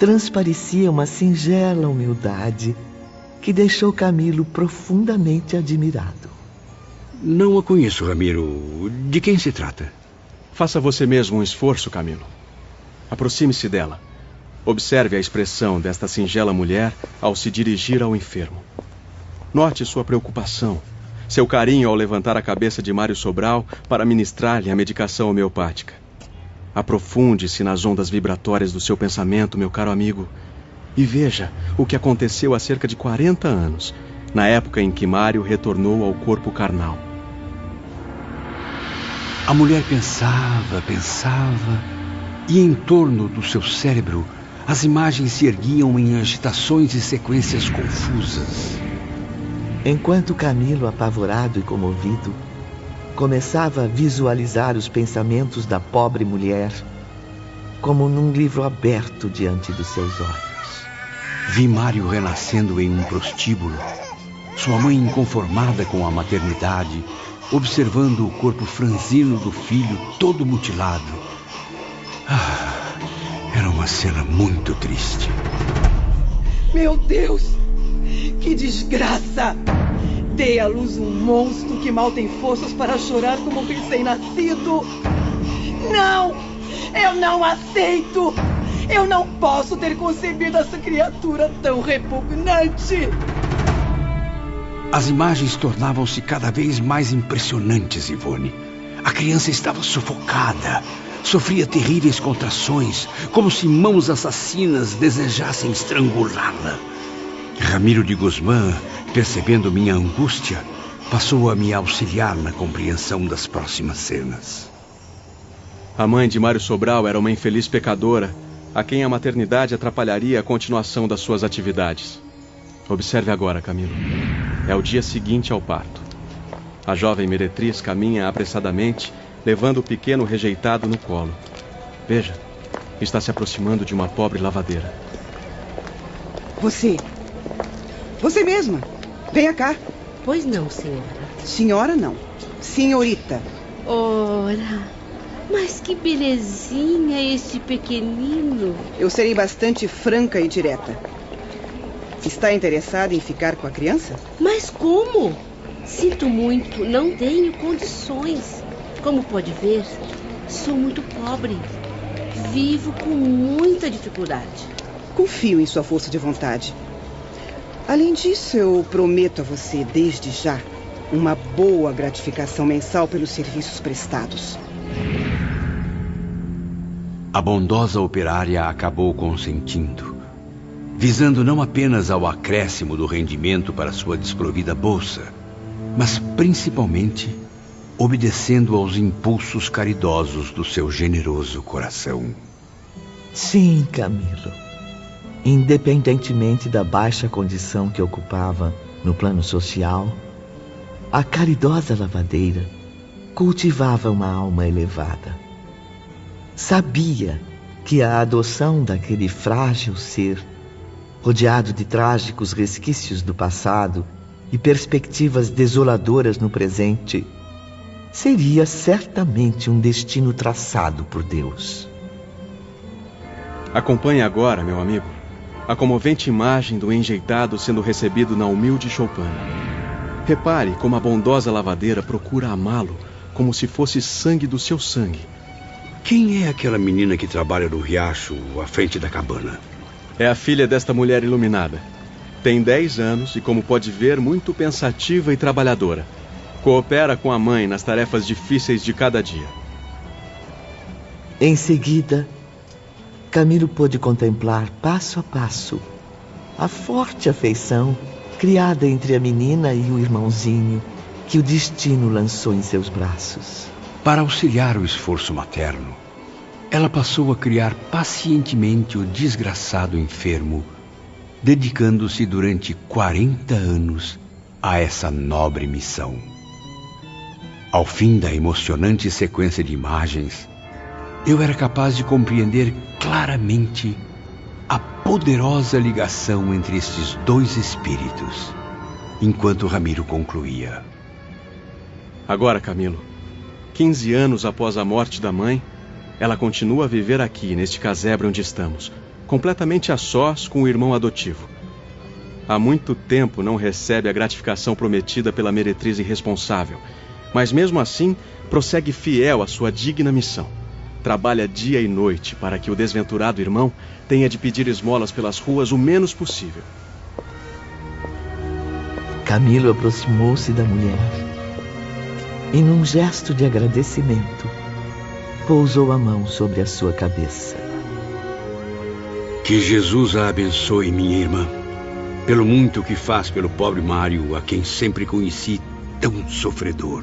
A: transparecia uma singela humildade que deixou Camilo profundamente admirado.
B: Não a conheço, Ramiro. De quem se trata?
M: Faça você mesmo um esforço, Camilo. Aproxime-se dela. Observe a expressão desta singela mulher ao se dirigir ao enfermo. Note sua preocupação, seu carinho ao levantar a cabeça de Mário Sobral para ministrar-lhe a medicação homeopática. Aprofunde-se nas ondas vibratórias do seu pensamento, meu caro amigo, e veja o que aconteceu há cerca de 40 anos, na época em que Mário retornou ao corpo carnal.
B: A mulher pensava, pensava, e em torno do seu cérebro as imagens se erguiam em agitações e sequências confusas.
A: Enquanto Camilo, apavorado e comovido, começava a visualizar os pensamentos da pobre mulher como num livro aberto diante dos seus olhos.
B: Vi Mário renascendo em um prostíbulo, sua mãe inconformada com a maternidade, observando o corpo franzino do filho todo mutilado. Ah, era uma cena muito triste.
O: Meu Deus! Que desgraça! Dei à luz um monstro que mal tem forças para chorar como um recém-nascido. Não! Eu não aceito! Eu não posso ter concebido essa criatura tão repugnante!
B: As imagens tornavam-se cada vez mais impressionantes, Ivone. A criança estava sufocada, Sofria terríveis contrações, como se mãos assassinas desejassem estrangulá-la. Ramiro de Guzmán, percebendo minha angústia, passou a me auxiliar na compreensão das próximas cenas.
M: A mãe de Mário Sobral era uma infeliz pecadora, a quem a maternidade atrapalharia a continuação das suas atividades. Observe agora, Camilo. É o dia seguinte ao parto. A jovem meretriz caminha apressadamente levando o pequeno rejeitado no colo. Veja, está se aproximando de uma pobre lavadeira.
O: Você. Você mesma. Venha cá.
P: Pois não, senhora.
O: Senhora não. Senhorita.
P: Ora, mas que belezinha esse pequenino.
O: Eu serei bastante franca e direta. Está interessada em ficar com a criança?
P: Mas como? Sinto muito, não tenho condições. Como pode ver, sou muito pobre. Vivo com muita dificuldade.
O: Confio em sua força de vontade. Além disso, eu prometo a você, desde já, uma boa gratificação mensal pelos serviços prestados.
B: A bondosa operária acabou consentindo, visando não apenas ao acréscimo do rendimento para sua desprovida bolsa, mas principalmente obedecendo aos impulsos caridosos do seu generoso coração.
A: Sim, Camilo. Independentemente da baixa condição que ocupava no plano social, a caridosa lavadeira cultivava uma alma elevada. Sabia que a adoção daquele frágil ser, rodeado de trágicos resquícios do passado e perspectivas desoladoras no presente, seria certamente um destino traçado por Deus.
M: Acompanhe agora, meu amigo, a comovente imagem do enjeitado sendo recebido na humilde choupana. Repare como a bondosa lavadeira procura amá-lo como se fosse sangue do seu sangue.
B: Quem é aquela menina que trabalha no riacho à frente da cabana?
M: É a filha desta mulher iluminada. Tem 10 anos e, como pode ver, muito pensativa e trabalhadora. Coopera com a mãe nas tarefas difíceis de cada dia.
A: Em seguida, Camilo pôde contemplar passo a passo a forte afeição criada entre a menina e o irmãozinho que o destino lançou em seus braços.
B: Para auxiliar o esforço materno, ela passou a criar pacientemente o desgraçado enfermo, dedicando-se durante 40 anos a essa nobre missão. Ao fim da emocionante sequência de imagens, eu era capaz de compreender claramente a poderosa ligação entre estes dois espíritos, enquanto Ramiro concluía.
M: Agora, Camilo, 15 anos após a morte da mãe, ela continua a viver aqui, neste casebre onde estamos, completamente a sós com o irmão adotivo. Há muito tempo não recebe a gratificação prometida pela meretriz irresponsável mas mesmo assim prossegue fiel à sua digna missão. Trabalha dia e noite para que o desventurado irmão tenha de pedir esmolas pelas ruas o menos possível.
A: Camilo aproximou-se da mulher e, num gesto de agradecimento, pousou a mão sobre a sua cabeça.
B: Que Jesus a abençoe, minha irmã, pelo muito que faz pelo pobre Mário, a quem sempre conheci tão sofredor.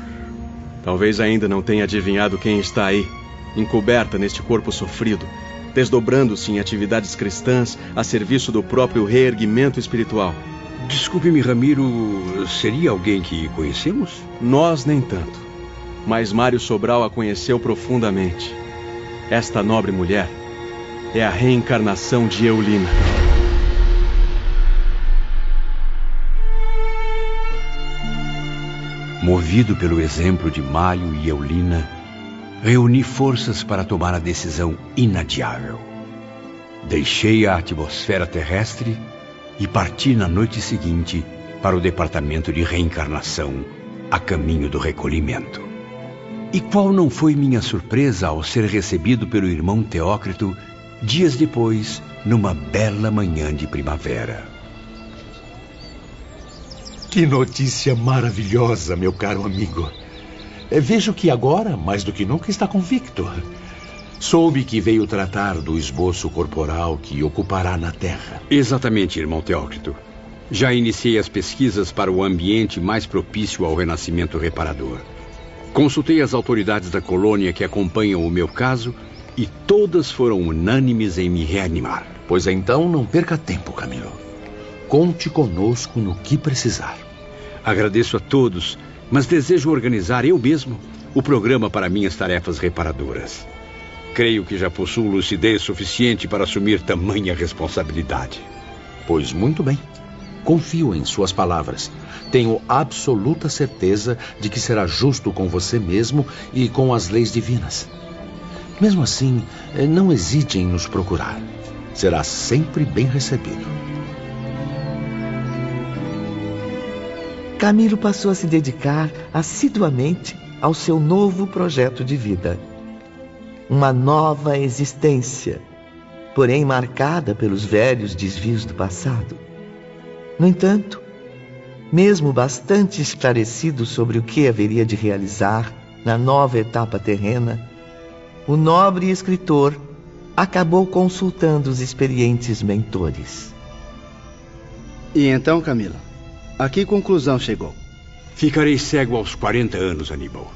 M: Talvez ainda não tenha adivinhado quem está aí, encoberta neste corpo sofrido, desdobrando-se em atividades cristãs a serviço do próprio reerguimento espiritual.
B: Desculpe-me, Ramiro, seria alguém que conhecemos?
M: Nós nem tanto. Mas Mário Sobral a conheceu profundamente. Esta nobre mulher é a reencarnação de Eulina.
B: Movido pelo exemplo de Mário e Eulina, reuni forças para tomar a decisão inadiável. Deixei a atmosfera terrestre e parti na noite seguinte para o departamento de reencarnação, a caminho do recolhimento. E qual não foi minha surpresa ao ser recebido pelo irmão Teócrito dias depois, numa bela manhã de primavera.
Q: Que notícia maravilhosa, meu caro amigo. Vejo que agora, mais do que nunca, está convicto. Soube que veio tratar do esboço corporal que ocupará na Terra.
B: Exatamente, irmão Teócrito. Já iniciei as pesquisas para o ambiente mais propício ao renascimento reparador. Consultei as autoridades da colônia que acompanham o meu caso e todas foram unânimes em me reanimar.
E: Pois então não perca tempo, Camilo. Conte conosco no que precisar.
B: Agradeço a todos, mas desejo organizar eu mesmo o programa para minhas tarefas reparadoras. Creio que já possuo lucidez suficiente para assumir tamanha responsabilidade.
E: Pois muito bem. Confio em suas palavras. Tenho absoluta certeza de que será justo com você mesmo e com as leis divinas. Mesmo assim, eh, não hesite em nos procurar. Será sempre bem recebido.
A: Camilo passou a se dedicar assiduamente ao seu novo projeto de vida. Uma nova existência, porém marcada pelos velhos desvios do passado. No entanto, mesmo bastante esclarecido sobre o que haveria de realizar na nova etapa terrena, o nobre escritor acabou consultando os experientes mentores.
K: E então, Camila, a que conclusão chegou?
B: Ficarei cego aos 40 anos, Aníbal.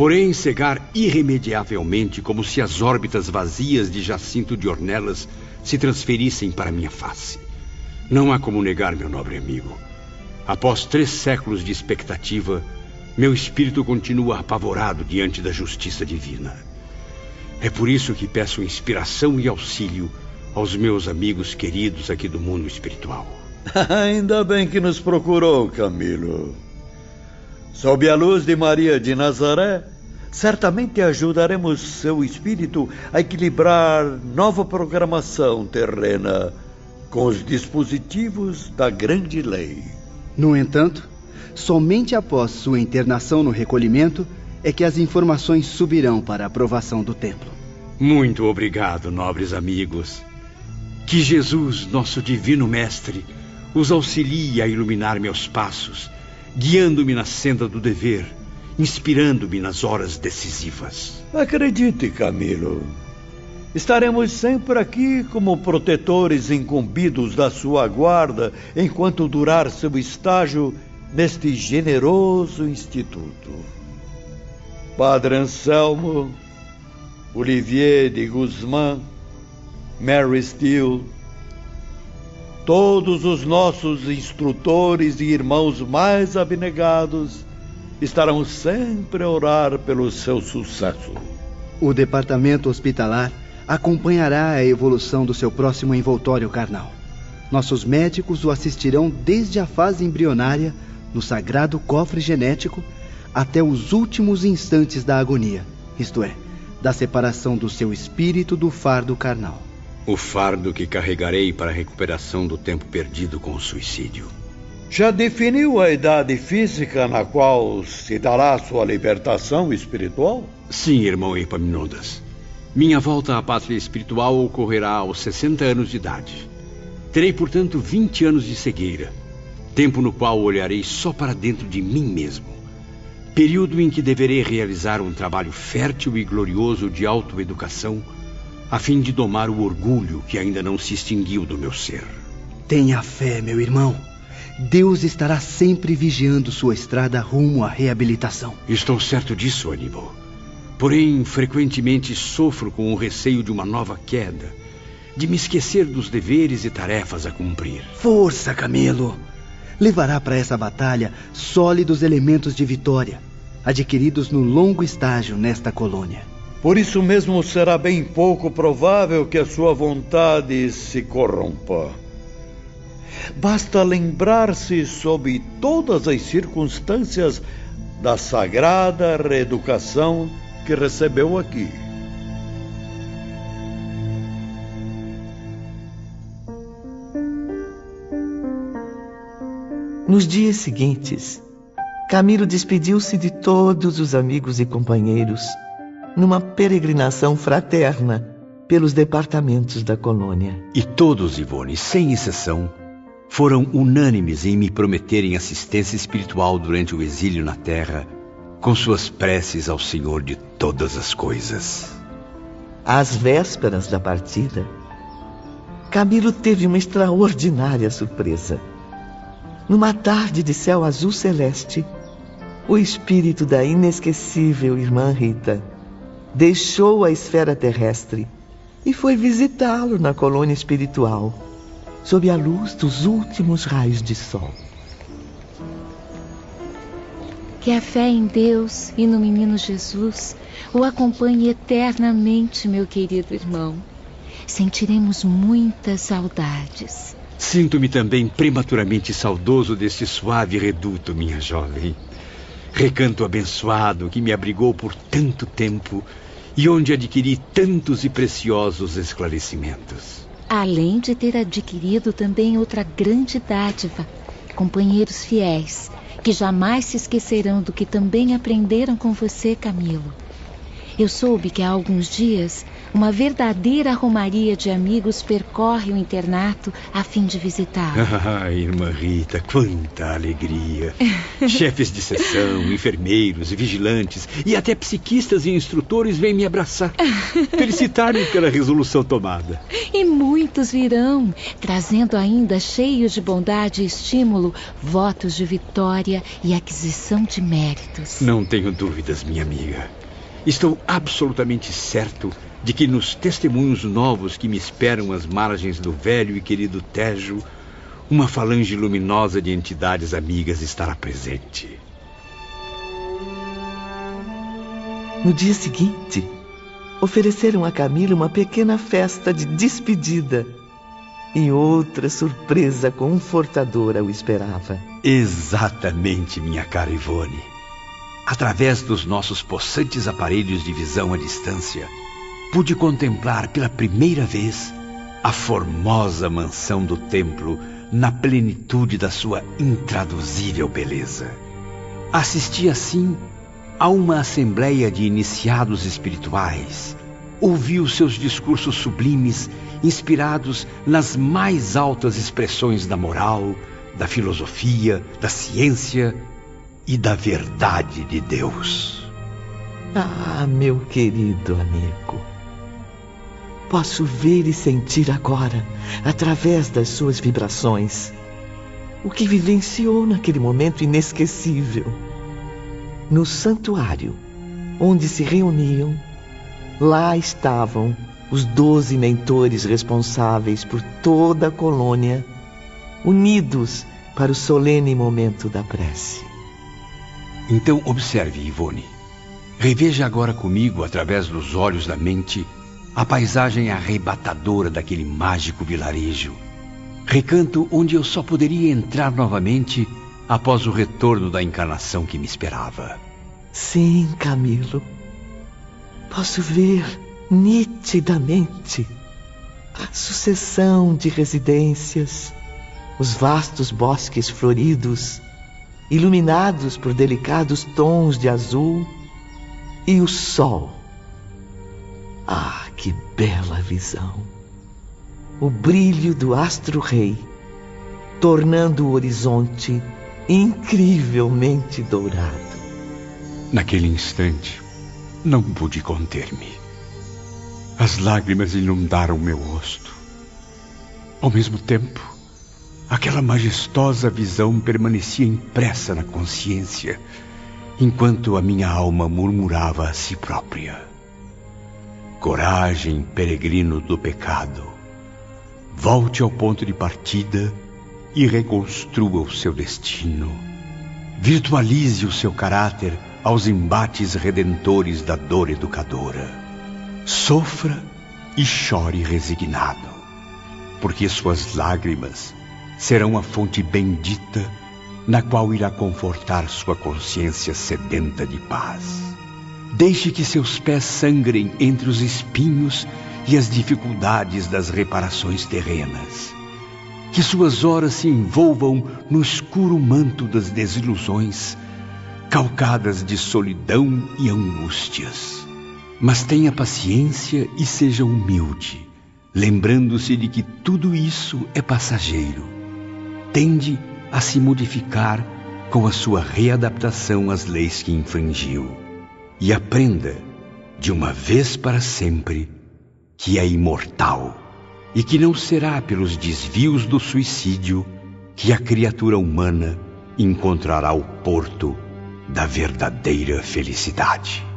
B: Porém, cegar irremediavelmente, como se as órbitas vazias de Jacinto de Ornelas se transferissem para minha face. Não há como negar, meu nobre amigo. Após três séculos de expectativa, meu espírito continua apavorado diante da justiça divina. É por isso que peço inspiração e auxílio aos meus amigos queridos aqui do mundo espiritual.
R: Ainda bem que nos procurou, Camilo. Sob a luz de Maria de Nazaré, certamente ajudaremos seu espírito a equilibrar nova programação terrena com os dispositivos da grande lei.
K: No entanto, somente após sua internação no recolhimento é que as informações subirão para a aprovação do templo.
B: Muito obrigado, nobres amigos. Que Jesus, nosso divino mestre, os auxilie a iluminar meus passos, guiando-me na senda do dever, inspirando-me nas horas decisivas.
R: Acredite, Camilo. Estaremos sempre aqui como protetores incumbidos da sua guarda enquanto durar seu estágio neste generoso instituto. Padre Anselmo, Olivier de Guzmán, Mary Steele, todos os nossos instrutores e irmãos mais abnegados estarão sempre a orar pelo seu sucesso.
K: O departamento hospitalar acompanhará a evolução do seu próximo envoltório carnal. Nossos médicos o assistirão desde a fase embrionária, no sagrado cofre genético, até os últimos instantes da agonia, isto é, da separação do seu espírito do fardo carnal.
B: O fardo que carregarei para a recuperação do tempo perdido com o suicídio.
R: Já definiu a idade física na qual se dará sua libertação espiritual?
B: Sim, irmão Epaminondas. Minha volta à pátria espiritual ocorrerá aos 60 anos de idade. Terei, portanto, 20 anos de cegueira. tempo no qual olharei só para dentro de mim mesmo. Período em que deverei realizar um trabalho fértil e glorioso de autoeducação, a fim de domar o orgulho que ainda não se extinguiu do meu ser.
K: Tenha fé, meu irmão. Deus estará sempre vigiando sua estrada rumo à reabilitação.
B: Estou certo disso, Aníbal. Porém, frequentemente sofro com o receio de uma nova queda, de me esquecer dos deveres e tarefas a cumprir.
K: Força, Camelo! Levará para essa batalha sólidos elementos de vitória, adquiridos no longo estágio nesta colônia.
R: Por isso mesmo será bem pouco provável que a sua vontade se corrompa. Basta lembrar-se, sob todas as circunstâncias, da sagrada reeducação que recebeu aqui.
A: Nos dias seguintes, Camilo despediu-se de todos os amigos e companheiros numa peregrinação fraterna pelos departamentos da colônia.
B: E todos, Ivone, sem exceção, foram unânimes em me prometerem assistência espiritual durante o exílio na terra, com suas preces ao Senhor de todas as coisas.
A: Às vésperas da partida, Camilo teve uma extraordinária surpresa. Numa tarde de céu azul celeste, o espírito da inesquecível irmã Rita deixou a esfera terrestre e foi visitá-lo na colônia espiritual sob a luz dos últimos raios de sol.
G: Que a fé em Deus e no menino Jesus o acompanhe eternamente, meu querido irmão. Sentiremos muitas saudades.
B: Sinto-me também prematuramente saudoso deste suave reduto, minha jovem. Recanto abençoado que me abrigou por tanto tempo e onde adquiri tantos e preciosos esclarecimentos
G: além de ter adquirido também outra grande dádiva, companheiros fiéis, que jamais se esquecerão do que também aprenderam com você, Camilo. Eu soube que há alguns dias uma verdadeira romaria de amigos percorre o internato a fim de visitar.
B: Ah, irmã Rita, quanta alegria! Chefes de sessão, enfermeiros e vigilantes e até psiquistas e instrutores vêm me abraçar, felicitar-me pela resolução tomada.
G: E muitos virão, trazendo ainda cheios de bondade e estímulo, votos de vitória e aquisição de méritos.
B: Não tenho dúvidas, minha amiga. Estou absolutamente certo de que nos testemunhos novos que me esperam às margens do velho e querido Tejo, uma falange luminosa de entidades amigas estará presente.
A: No dia seguinte, ofereceram a Camila uma pequena festa de despedida. E outra surpresa confortadora o esperava.
B: Exatamente, minha cara Ivone. Através dos nossos possantes aparelhos de visão à distância, pude contemplar pela primeira vez a formosa mansão do templo na plenitude da sua intraduzível beleza. Assisti assim a uma assembleia de iniciados espirituais. Ouvi os seus discursos sublimes, inspirados nas mais altas expressões da moral, da filosofia, da ciência e da verdade de Deus.
A: Ah, meu querido amigo, Posso ver e sentir agora, através das suas vibrações, o que vivenciou naquele momento inesquecível. No santuário, onde se reuniam, lá estavam os doze mentores responsáveis por toda a colônia, unidos para o solene momento da prece.
B: Então observe, Ivone. Reveja agora comigo, através dos olhos da mente, a paisagem arrebatadora daquele mágico vilarejo. Recanto onde eu só poderia entrar novamente após o retorno da encarnação que me esperava.
A: Sim, Camilo. Posso ver nitidamente a sucessão de residências, os vastos bosques floridos, iluminados por delicados tons de azul, e o sol. Ah, que bela visão! O brilho do astro-rei tornando o horizonte incrivelmente dourado.
B: Naquele instante, não pude conter-me. As lágrimas inundaram meu rosto. Ao mesmo tempo, aquela majestosa visão permanecia impressa na consciência, enquanto a minha alma murmurava a si própria: Coragem, peregrino do pecado, volte ao ponto de partida e reconstrua o seu destino. Virtualize o seu caráter aos embates redentores da dor educadora. Sofra e chore resignado, porque suas lágrimas serão a fonte bendita na qual irá confortar sua consciência sedenta de paz. Deixe que seus pés sangrem entre os espinhos e as dificuldades das reparações terrenas. Que suas horas se envolvam no escuro manto das desilusões, calcadas de solidão e angústias. Mas tenha paciência e seja humilde, lembrando-se de que tudo isso é passageiro. Tende a se modificar com a sua readaptação às leis que infringiu. E aprenda, de uma vez para sempre, que é imortal e que não será pelos desvios do suicídio que a criatura humana encontrará o porto da verdadeira felicidade.